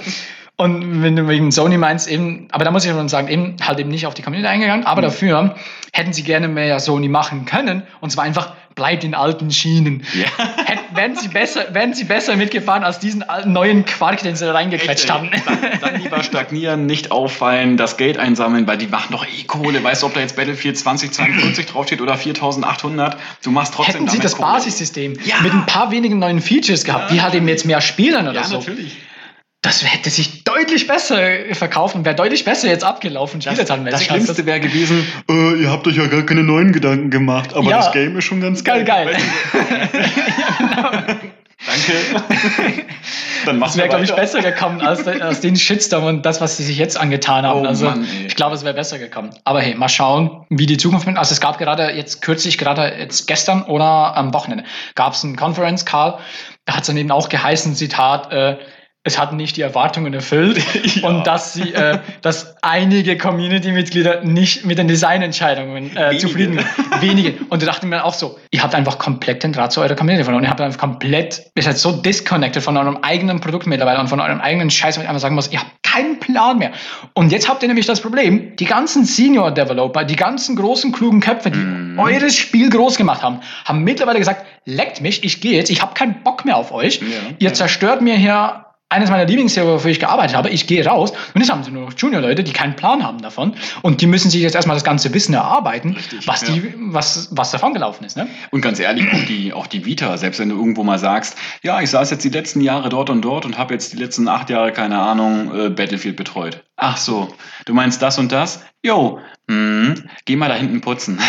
Und wenn du wegen Sony meinst, eben, aber da muss ich schon sagen, eben halt eben nicht auf die Community eingegangen, aber mhm. dafür hätten sie gerne mehr Sony machen können. Und zwar einfach, bleibt in alten Schienen. Ja. [LAUGHS] Wären, sie besser, wären sie besser mitgefahren als diesen neuen Quark, den sie da reingequetscht haben. Dann, dann, lieber stagnieren, nicht auffallen, das Geld einsammeln, weil die machen doch eh Kohle. Weißt du, ob da jetzt Battlefield 2042 [CLEARS THROAT] draufsteht oder 4800? Du machst trotzdem Hätten sie das Kohle. Basissystem ja. mit ein paar wenigen neuen Features gehabt, ja. die halt eben jetzt mehr Spielern oder ja, so. Ja, natürlich das hätte sich deutlich besser verkauft und wäre deutlich besser jetzt abgelaufen. Das, das Schlimmste wäre gewesen, äh, ihr habt euch ja gar keine neuen Gedanken gemacht, aber ja, das Game ist schon ganz geil. Geil, geil. ja, genau. [LAUGHS] Danke. [LAUGHS] Dann das wäre, glaube ich, besser gekommen als, [LAUGHS] als den Shitstorm und das, was sie sich jetzt angetan haben. Oh, also Mann, ich glaube, es wäre besser gekommen. Aber hey, mal schauen, wie die Zukunft wird. Also es gab gerade jetzt kürzlich, gerade jetzt gestern oder am Wochenende, gab es einen Conference Call. Da hat es dann eben auch geheißen, Zitat, äh, es hat nicht die Erwartungen erfüllt [LAUGHS] ja. und dass sie, äh, dass einige Community-Mitglieder nicht mit den Designentscheidungen äh, zufrieden sind. Wenige. Und da dachte ich mir auch so, ihr habt einfach komplett den Draht zu eurer Community verloren. Ihr habt einfach komplett, ihr seid so disconnected von eurem eigenen Produkt mittlerweile und von eurem eigenen Scheiß, wo ich einfach sagen muss, ihr habt keinen Plan mehr. Und jetzt habt ihr nämlich das Problem, die ganzen Senior-Developer, die ganzen großen, klugen Köpfe, die mm. eures Spiel groß gemacht haben, haben mittlerweile gesagt, leckt mich, ich gehe jetzt, ich habe keinen Bock mehr auf euch. Ja, ihr ja. zerstört mir hier eines meiner Lieblingsserien, wofür ich gearbeitet habe. Ich gehe raus und jetzt haben sie nur noch Junior-Leute, die keinen Plan haben davon. Und die müssen sich jetzt erstmal das ganze Wissen erarbeiten, Richtig, was, die, ja. was, was davon gelaufen ist. Ne? Und ganz ehrlich, auch die, auch die Vita, selbst wenn du irgendwo mal sagst, ja, ich saß jetzt die letzten Jahre dort und dort und habe jetzt die letzten acht Jahre, keine Ahnung, äh, Battlefield betreut. Ach so, du meinst das und das? Jo, hm, geh mal da hinten putzen.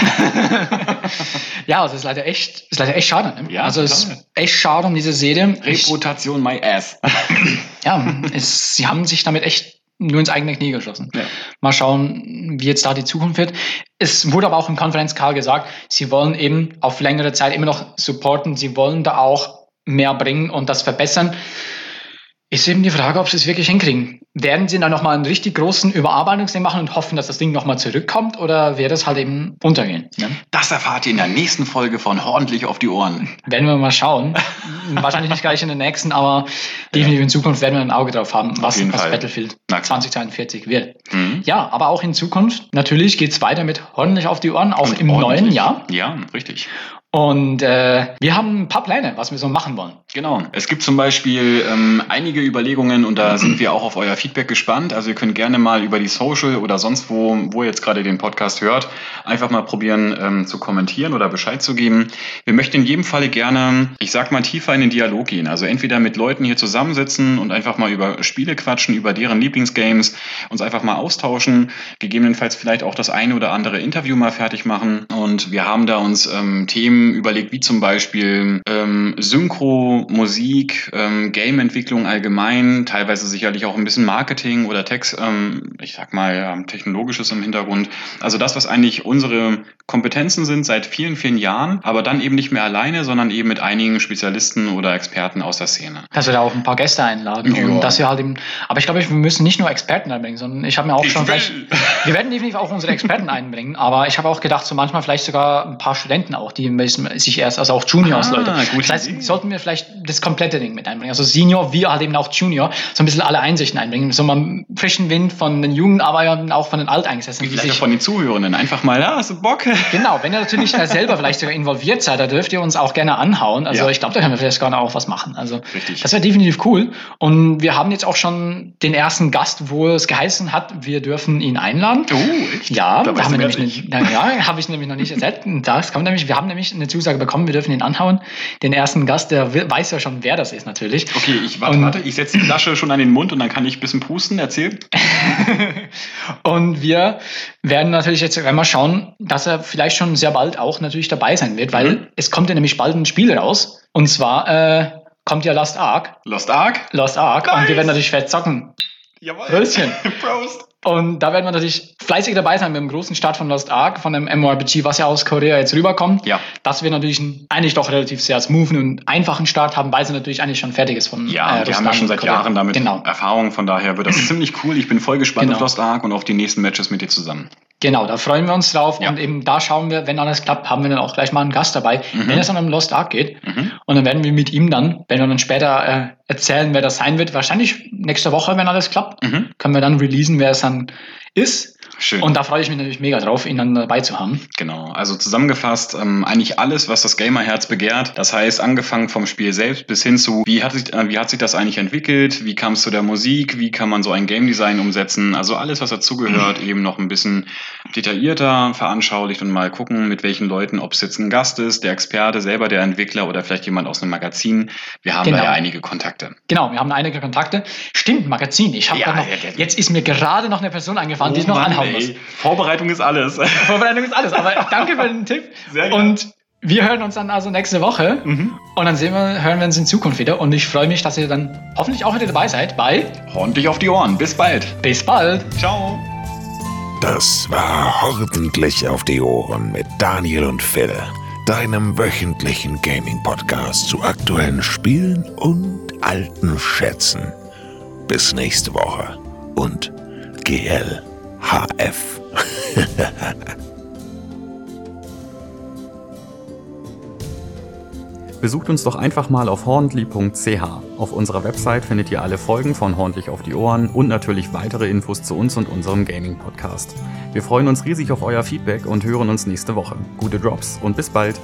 [LAUGHS] ja, also ist leider echt, ist leider echt schade. Ne? Ja, also es ist echt schade um diese Serie. Reputation my ass. [LAUGHS] ja, es, sie haben sich damit echt nur ins eigene Knie geschossen. Ja. Mal schauen, wie jetzt da die Zukunft wird. Es wurde aber auch im Konferenz Karl gesagt, sie wollen eben auf längere Zeit immer noch supporten, sie wollen da auch mehr bringen und das verbessern. Ist eben die Frage, ob sie es wirklich hinkriegen. Werden sie dann nochmal einen richtig großen Überarbeitungsding machen und hoffen, dass das Ding nochmal zurückkommt oder wird es halt eben untergehen? Ne? Das erfahrt ihr in der nächsten Folge von Ordentlich auf die Ohren. Werden wir mal schauen. [LAUGHS] Wahrscheinlich nicht gleich in der nächsten, aber definitiv in Zukunft werden wir ein Auge drauf haben, was, was Battlefield 2042 wird. Mhm. Ja, aber auch in Zukunft, natürlich geht es weiter mit Ordentlich auf die Ohren, auch und im neuen Jahr. Ja, richtig. Und äh, wir haben ein paar Pläne, was wir so machen wollen. Genau. Es gibt zum Beispiel ähm, einige Überlegungen und da sind wir auch auf euer Feedback gespannt. Also ihr könnt gerne mal über die Social oder sonst wo, wo ihr jetzt gerade den Podcast hört, einfach mal probieren ähm, zu kommentieren oder Bescheid zu geben. Wir möchten in jedem Falle gerne, ich sag mal, tiefer in den Dialog gehen. Also entweder mit Leuten hier zusammensitzen und einfach mal über Spiele quatschen, über deren Lieblingsgames, uns einfach mal austauschen, gegebenenfalls vielleicht auch das eine oder andere Interview mal fertig machen. Und wir haben da uns ähm, Themen überlegt, wie zum Beispiel ähm, Synchro, Musik, ähm, Game-Entwicklung allgemein, teilweise sicherlich auch ein bisschen Marketing oder Text, ähm, ich sag mal, ähm, technologisches im Hintergrund. Also das, was eigentlich unsere Kompetenzen sind seit vielen, vielen Jahren, aber dann eben nicht mehr alleine, sondern eben mit einigen Spezialisten oder Experten aus der Szene. Dass wir da auch ein paar Gäste einladen ja. und dass wir halt eben, aber ich glaube, wir müssen nicht nur Experten einbringen, sondern ich habe mir auch ich schon vielleicht, wir werden definitiv auch unsere Experten [LAUGHS] einbringen, aber ich habe auch gedacht, so manchmal vielleicht sogar ein paar Studenten auch, die sich erst, also auch Juniors, ah, Leute. Das heißt, Idee. sollten wir vielleicht das komplette Ding mit einbringen. Also Senior, wie halt eben auch Junior, so ein bisschen alle Einsichten einbringen. So mal frischen Wind von den Jungen, aber auch von den Alteingesessenen. Vielleicht von den Zuhörenden. Einfach mal, ja, hast du Bock? [LAUGHS] Genau, wenn ihr natürlich selber vielleicht sogar involviert seid, da dürft ihr uns auch gerne anhauen. Also ja. ich glaube, da können wir vielleicht gerne auch was machen. Also Richtig. das wäre definitiv cool. Und wir haben jetzt auch schon den ersten Gast, wo es geheißen hat, wir dürfen ihn einladen. Oh, echt? Ja, da, da haben wir nämlich, ja, [LAUGHS] habe ich nämlich noch nicht erzählt. Das kommt nämlich, wir haben nämlich eine Zusage bekommen, wir dürfen ihn anhauen. Den ersten Gast, der weiß ja schon, wer das ist natürlich. Okay, ich warte, warte, ich setze die Flasche schon an den Mund und dann kann ich ein bisschen pusten, erzähl. [LAUGHS] und wir werden natürlich jetzt einmal schauen, dass er vielleicht schon sehr bald auch natürlich dabei sein wird, weil mhm. es kommt ja nämlich bald ein Spiel raus. Und zwar äh, kommt ja Lost Ark. Lost Ark? Lost Ark. Nice. Und wir werden natürlich fett zocken. Jawohl. Pröstchen. [LAUGHS] Prost. Und da werden wir natürlich fleißig dabei sein mit dem großen Start von Lost Ark, von dem MMORPG, was ja aus Korea jetzt rüberkommt. Ja. Dass wir natürlich einen, eigentlich doch relativ sehr smoothen und einfachen Start haben, weil sie natürlich eigentlich schon fertig ist von Ja, äh, wir haben ja schon seit Korea. Jahren damit genau. Erfahrung, von daher wird das [CLEARS THROAT] ziemlich cool. Ich bin voll gespannt genau. auf Lost Ark und auf die nächsten Matches mit dir zusammen. Genau, da freuen wir uns drauf ja. und eben da schauen wir, wenn alles klappt, haben wir dann auch gleich mal einen Gast dabei, mhm. wenn es dann um Lost Ark geht. Mhm. Und dann werden wir mit ihm dann, wenn wir dann später äh, erzählen, wer das sein wird, wahrscheinlich nächste Woche, wenn alles klappt, mhm. können wir dann releasen, wer es dann ist. Schön. Und da freue ich mich natürlich mega drauf, ihn dann dabei zu haben. Genau, also zusammengefasst, ähm, eigentlich alles, was das Gamerherz begehrt. Das heißt, angefangen vom Spiel selbst bis hin zu, wie hat, sich, äh, wie hat sich das eigentlich entwickelt, wie kam es zu der Musik, wie kann man so ein Game Design umsetzen. Also alles, was dazugehört, mhm. eben noch ein bisschen detaillierter veranschaulicht und mal gucken, mit welchen Leuten, ob es jetzt ein Gast ist, der Experte, selber der Entwickler oder vielleicht jemand aus einem Magazin. Wir haben genau. da ja einige Kontakte. Genau, wir haben einige Kontakte. Stimmt, Magazin. Ich habe ja, noch, ja, ja, jetzt ist mir gerade noch eine Person angefahren, oh, die ich noch Mann, anhauen muss. Vorbereitung ist alles. [LAUGHS] Vorbereitung ist alles, aber danke für den Tipp. Sehr gerne. Und wir hören uns dann also nächste Woche mhm. und dann sehen wir, hören wir uns in Zukunft wieder. Und ich freue mich, dass ihr dann hoffentlich auch wieder dabei seid bei Ordentlich auf die Ohren. Bis bald. Bis bald. Ciao. Das war Ordentlich auf die Ohren mit Daniel und Phil, deinem wöchentlichen Gaming-Podcast zu aktuellen Spielen und alten Schätzen. Bis nächste Woche und GLHF. [LAUGHS] Besucht uns doch einfach mal auf horndli.ch. Auf unserer Website findet ihr alle Folgen von Horndlich auf die Ohren und natürlich weitere Infos zu uns und unserem Gaming-Podcast. Wir freuen uns riesig auf euer Feedback und hören uns nächste Woche. Gute Drops und bis bald!